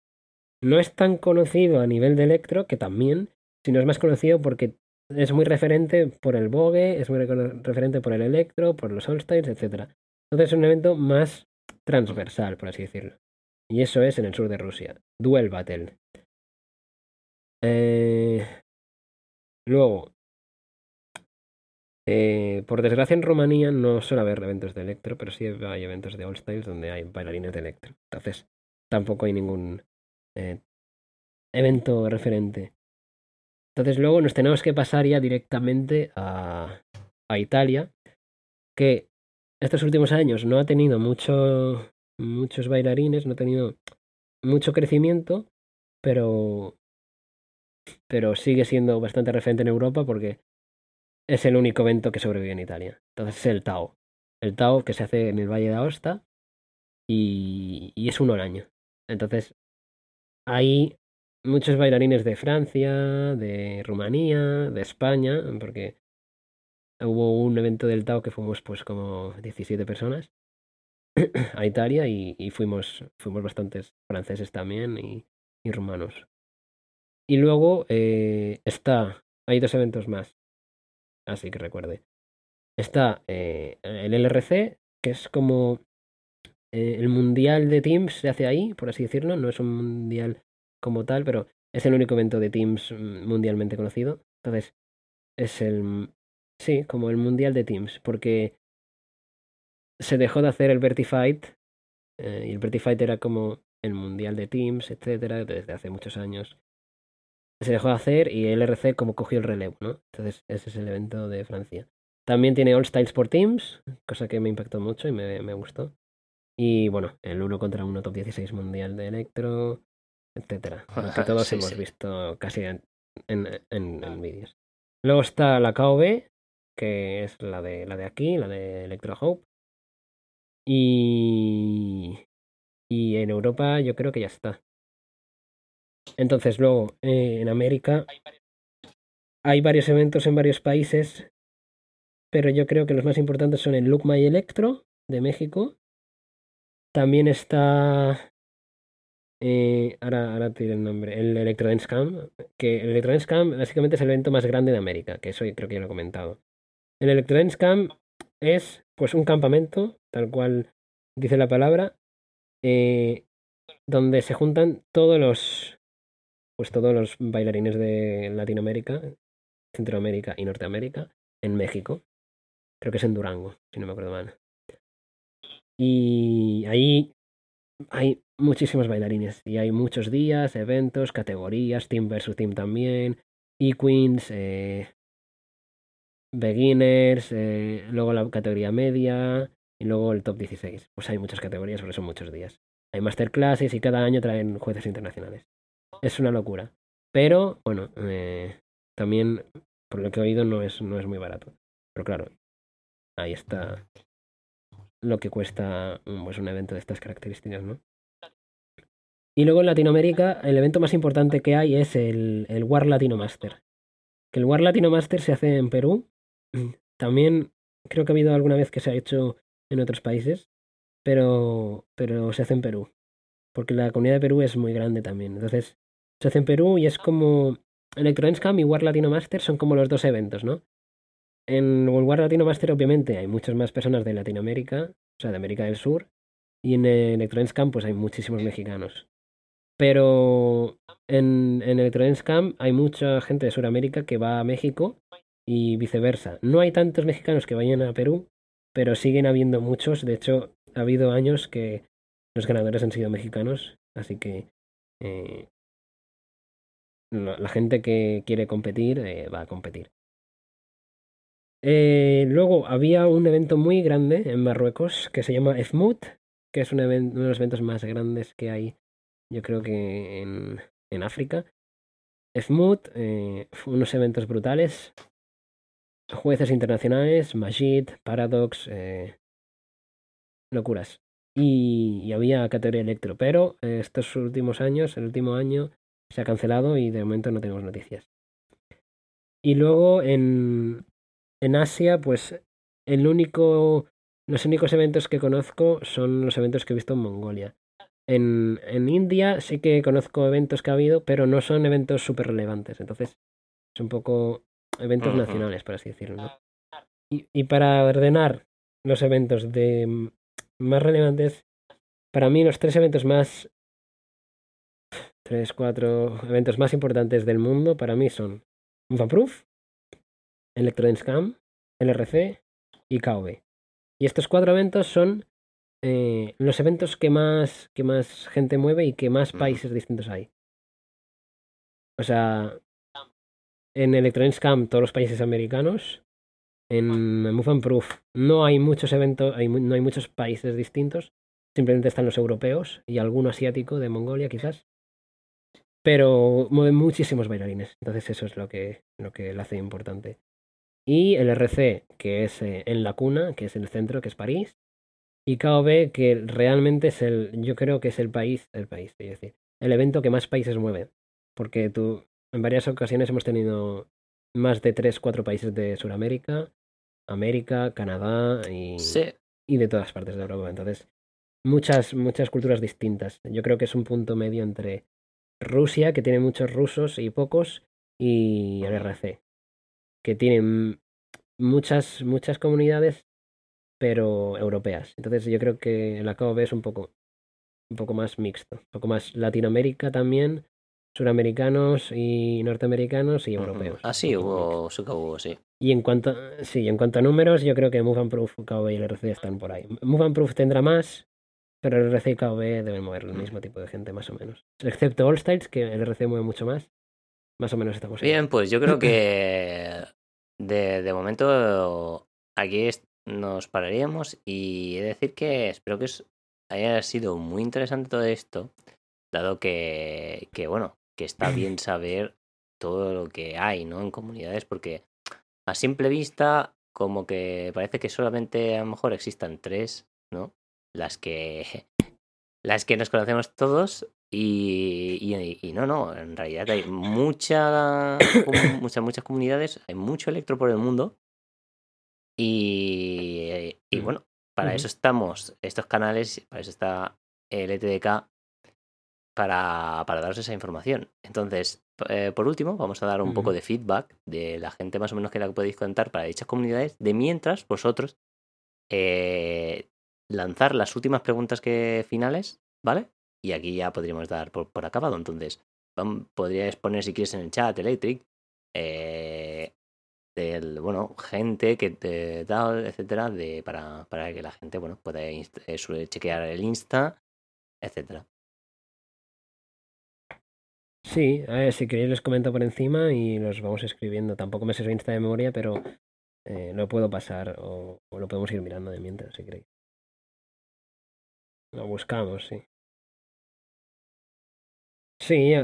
No es tan conocido a nivel de electro, que también, sino es más conocido porque es muy referente por el Vogue, es muy referente por el electro, por los All-Stars, etc. Entonces es un evento más transversal, por así decirlo. Y eso es en el sur de Rusia. Duel Battle. Eh, Luego, eh, por desgracia en Rumanía no suele haber eventos de electro, pero sí hay eventos de All Styles donde hay bailarines de electro. Entonces, tampoco hay ningún eh, evento referente. Entonces, luego nos tenemos que pasar ya directamente a, a Italia, que estos últimos años no ha tenido mucho, muchos bailarines, no ha tenido mucho crecimiento, pero, pero sigue siendo bastante referente en Europa porque es el único evento que sobrevive en Italia. Entonces es el Tao. El Tao que se hace en el Valle de Aosta y, y es uno al. Entonces hay muchos bailarines de Francia, de Rumanía, de España, porque hubo un evento del Tao que fuimos pues como 17 personas [clears throat] a Italia y, y fuimos, fuimos bastantes franceses también y, y rumanos. Y luego eh, está hay dos eventos más. Así que recuerde. Está eh, el LRC, que es como eh, el mundial de Teams se hace ahí, por así decirlo. No es un mundial como tal, pero es el único evento de Teams mm, mundialmente conocido. Entonces, es el. Sí, como el mundial de Teams, porque se dejó de hacer el Vertified. Y el Vertified era como el mundial de Teams, etcétera, desde hace muchos años. Se dejó de hacer y el RC como cogió el relevo, ¿no? Entonces, ese es el evento de Francia. También tiene All Styles por Teams, cosa que me impactó mucho y me, me gustó. Y bueno, el 1 contra 1 top 16 mundial de Electro, etcétera. Lo que todos Sí, hemos sí. visto casi en, en, en- en vídeos. Luego está la KOB, que es la de la de aquí, la de Electro Hope. Y, y en Europa yo creo que ya está. Entonces luego eh, en América hay varios eventos en varios países, pero yo creo que los más importantes son el Look My Electro de México. También está eh, ahora, ahora te el nombre, el Electro Dance Camp, que el Electro Dance Camp básicamente es el evento más grande de América, que eso creo que ya lo he comentado. El Electro Dance Camp es pues un campamento, tal cual dice la palabra, eh, donde se juntan todos los pues todos los bailarines de Latinoamérica, Centroamérica y Norteamérica en México. Creo que es en Durango, si no me acuerdo mal. Y ahí hay muchísimos bailarines y hay muchos días, eventos, categorías, team versus team también, e-queens, eh, beginners, eh, luego la categoría media y luego el top 16. Pues hay muchas categorías, porque son muchos días. Hay masterclasses y cada año traen jueces internacionales. Es una locura. Pero, bueno, eh, también, por lo que he oído, no es, no es muy barato. Pero claro, ahí está lo que cuesta mm, pues, un evento de estas características, ¿no? Y luego en Latinoamérica, el evento más importante que hay es el, el War Latino Master. Que el War Latino Master se hace en Perú. [clears throat] También creo que ha habido alguna vez que se ha hecho en otros países, pero, pero se hace en Perú. Porque la comunidad de Perú es muy grande también. Entonces, se hace en Perú y es como Electro Dance Camp y War Latino Master son como los dos eventos, ¿no? En War Latino Master, obviamente, hay muchas más personas de Latinoamérica, o sea, de América del Sur, y en el Electro Dance Camp, pues hay muchísimos mexicanos. Pero en, en Camp hay mucha gente de Sudamérica que va a México y viceversa. No hay tantos mexicanos que vayan a Perú, pero siguen habiendo muchos. De hecho, ha habido años que los ganadores han sido mexicanos, así que eh, la, gente que quiere competir eh, va a competir. Eh, luego había un evento muy grande en Marruecos que se llama EFMUT, que es uno de los eventos más grandes que hay, yo creo que en, en África. EFMUT, eh, unos eventos brutales, jueces internacionales, Majid, Paradox, eh, locuras. Y, y había categoría electro, pero estos últimos años, el último año, se ha cancelado y de momento no tenemos noticias. Y luego en, en Asia, pues el único, los únicos eventos que conozco son los eventos que he visto en Mongolia. En, en India sí que conozco eventos que ha habido, pero no son eventos súper relevantes. Entonces, es un poco eventos nacionales, por así decirlo. ¿no? Y, y para ordenar los eventos de mm, más relevantes, para mí los tres eventos más... Tres, cuatro eventos más importantes del mundo para mí son Vaproof, Electro Dance Camp, LRC y KOB. Y estos cuatro eventos son eh, los eventos que más, que más gente mueve y que más países distintos hay. O sea, en Electro Dance Camp todos los países americanos. En Move and Proof no hay muchos eventos, hay, no hay muchos países distintos. Simplemente están los europeos y alguno asiático de Mongolia quizás. Pero mueven muchísimos bailarines. Entonces eso es lo que, lo que lo hace importante. Y el RC, que es eh, en la cuna, que es el centro, que es París. Y KOB, que realmente es el, yo creo que es el país, el país, es decir, el evento que más países mueve. Porque tú, en varias ocasiones hemos tenido más de 3, 4 países de Sudamérica, América, Canadá y, Sí, y de todas partes de Europa. Entonces, muchas, muchas culturas distintas. Yo creo que es un punto medio entre Rusia, que tiene muchos rusos y pocos, y el RC, que tienen muchas, muchas comunidades, pero europeas. Entonces yo creo que el AKOB es un poco, un poco más mixto, un poco más Latinoamérica también, suramericanos y norteamericanos y europeos. Ah, sí, Un poco hubo, sí que hubo, sí. Y en cuanto, sí, en cuanto a números, yo creo que Move and Proof, KOB y el RC están por ahí. Move and Proof tendrá más, pero el RC y KOB deben mover el mismo tipo de gente, más o menos. Excepto All Styles, que el RC mueve mucho más. Más o menos estamos ahí. Bien, pues yo creo que [clears throat] de, de momento aquí nos pararíamos y he de decir que espero que os haya sido muy interesante todo esto, dado que, que bueno, que está [clears throat] bien saber todo lo que hay, ¿no? En comunidades, porque a simple vista, como que parece que solamente a lo mejor existan tres, ¿no? Las que [laughs] las que nos conocemos todos y, y- y no, no, en realidad hay mucha, [coughs] muchas, muchas comunidades, hay mucho electro por el mundo y, y Mm. bueno, para eso estamos, estos canales, para eso está el ETDK, para, para daros esa información. Entonces, eh, por último, vamos a dar un poco de feedback de la gente más o menos que la que podéis contar para dichas comunidades, de mientras vosotros eh, lanzar las últimas preguntas que finales, ¿vale? Y aquí ya podríamos dar por, por acabado. Entonces, podríais poner si quieres en el chat Electric, eh, del, bueno, gente que te da, etcétera, de, para, para que la gente, bueno, pueda eh, chequear el Insta, etcétera. Sí, a ver, si queréis les comento por encima y los vamos escribiendo. Tampoco me sé su Insta de memoria, pero eh, lo puedo pasar o, o lo podemos ir mirando de mientras, si queréis. Lo buscamos, sí. Sí,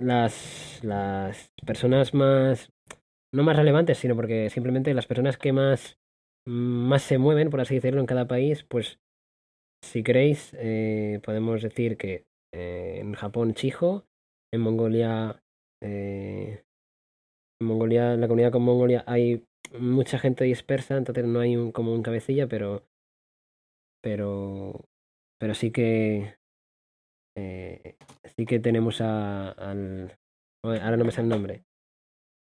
las, las personas más, no más relevantes, sino porque simplemente las personas que más, más se mueven, por así decirlo, en cada país, pues si queréis, eh, podemos decir que eh, en Japón Chijo, en Mongolia, eh, en Mongolia, la comunidad con Mongolia hay mucha gente dispersa, entonces no hay un, como un cabecilla, pero, pero, pero sí que, eh, sí que tenemos a, al, ahora no me sale el nombre,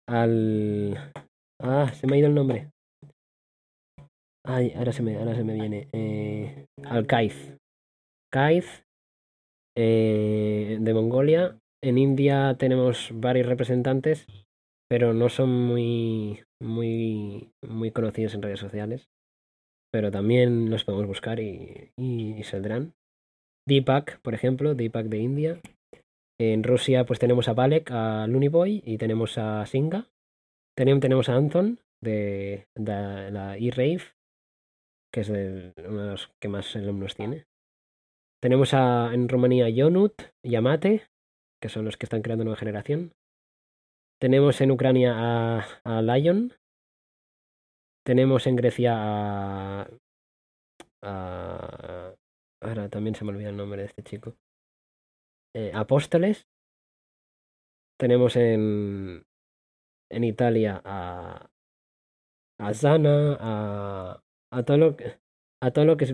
al, ah, se me ha ido el nombre. Ay, ahora se me, ahora se me viene. Eh, al Kaiz. Kaiz eh, de Mongolia. En India tenemos varios representantes, pero no son muy, muy, muy conocidos en redes sociales. Pero también los podemos buscar y, saldrán. Deepak, por ejemplo, Deepak de India. En Rusia, pues tenemos a Balek, a Luniboy y tenemos a Singa. Tenem- tenemos a Anton de, de la E-Rave, que es el- uno de los que más alumnos tiene. Tenemos a, en Rumanía Yonut y Amate, que son los que están creando nueva generación. Tenemos en Ucrania a, a Lion. Tenemos en Grecia a, a- Ahora también se me olvida el nombre de este chico. Eh, Apóstoles. Tenemos en, en Italia a, a Zana, a, a todo lo que, a todo lo que es,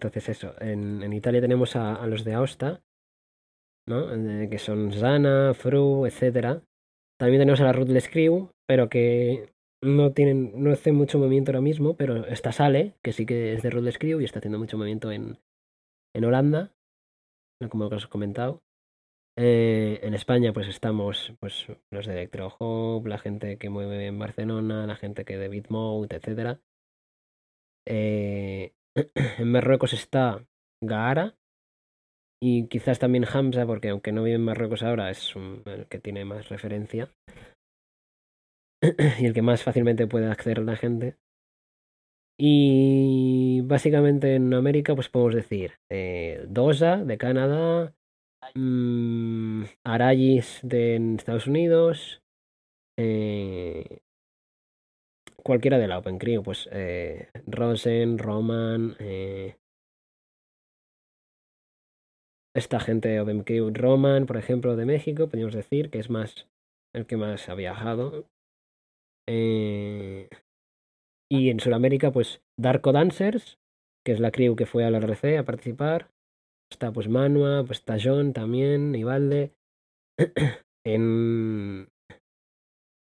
entonces eso, en, en Italia tenemos a, los de Aosta, ¿no? Eh, que son Zana, Fru, etcétera. También tenemos a la Ruthless Crew, pero que no tienen, no hacen mucho movimiento ahora mismo, pero está Sale, que sí que es de Ruthless Crew y está haciendo mucho movimiento en, en Holanda, como os he comentado. Eh, en España, pues estamos pues, los de Electro Hub, la gente que mueve en Barcelona, la gente que de Bitmode. Eh, [clears throat] en Marruecos está Gaara y quizás también Hamza, porque aunque no vive en Marruecos ahora, es el que tiene más referencia [clears throat] y el que más fácilmente puede acceder a la gente. Y básicamente en América, pues podemos decir eh, Dosa de Canadá, mm, Arayis de Estados Unidos, eh, cualquiera de la Open Crew, pues eh, Rosen, Roman, eh, esta gente de Open Crew, Roman, por ejemplo, de México, podríamos decir que es más el que más ha viajado. Eh, y en Sudamérica, pues Darko Dancers, que es la crew que fue a la RC a participar. Está pues Manua, pues está John también, Ivalde. [clears throat] en,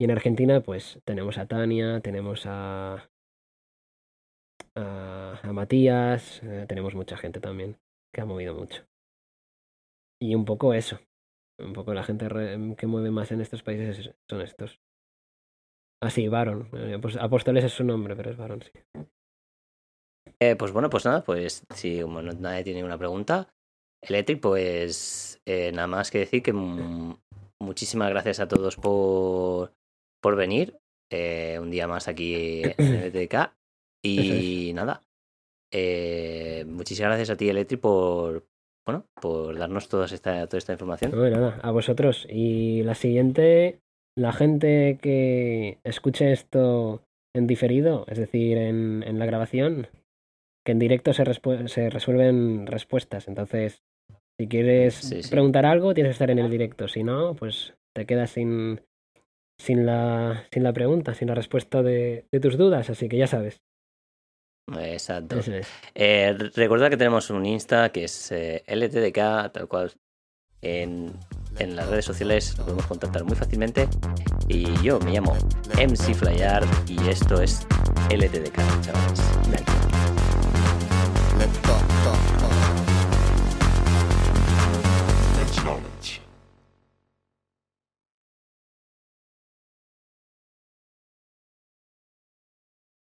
y en Argentina, pues tenemos a Tania, tenemos a, a, Matías, eh, tenemos mucha gente también que ha movido mucho. Y un poco eso. Un poco la gente re- que mueve más en estos países es- son estos. Ah, sí, Baron. Eh, pues Apóstoles es su nombre, pero es Baron, sí. Eh, pues bueno, pues nada, pues si nadie tiene ninguna pregunta, Electric, pues nada más que decir que muchísimas gracias a todos por, por venir eh, un día más aquí en [clears throat] ETK. Y nada, eh, muchísimas gracias a ti, Electric, por bueno, por darnos toda esta, toda esta información. No, de nada, a vosotros. Y la siguiente, la gente que escuche esto en diferido, es decir, en, en la grabación, que en directo se, se resuelven respuestas. Entonces, si quieres Sí, sí. preguntar algo, tienes que estar en el directo. Si no, pues te quedas sin, sin, la, sin la pregunta, sin la respuesta de, de tus dudas. Así que ya sabes. Exacto. Eso es. Eh, recordad que tenemos un Insta que es eh, LTDK, tal cual. En, en las redes sociales lo podemos contactar muy fácilmente. Y yo me llamo MC Flyard y esto es LTDK, chavales.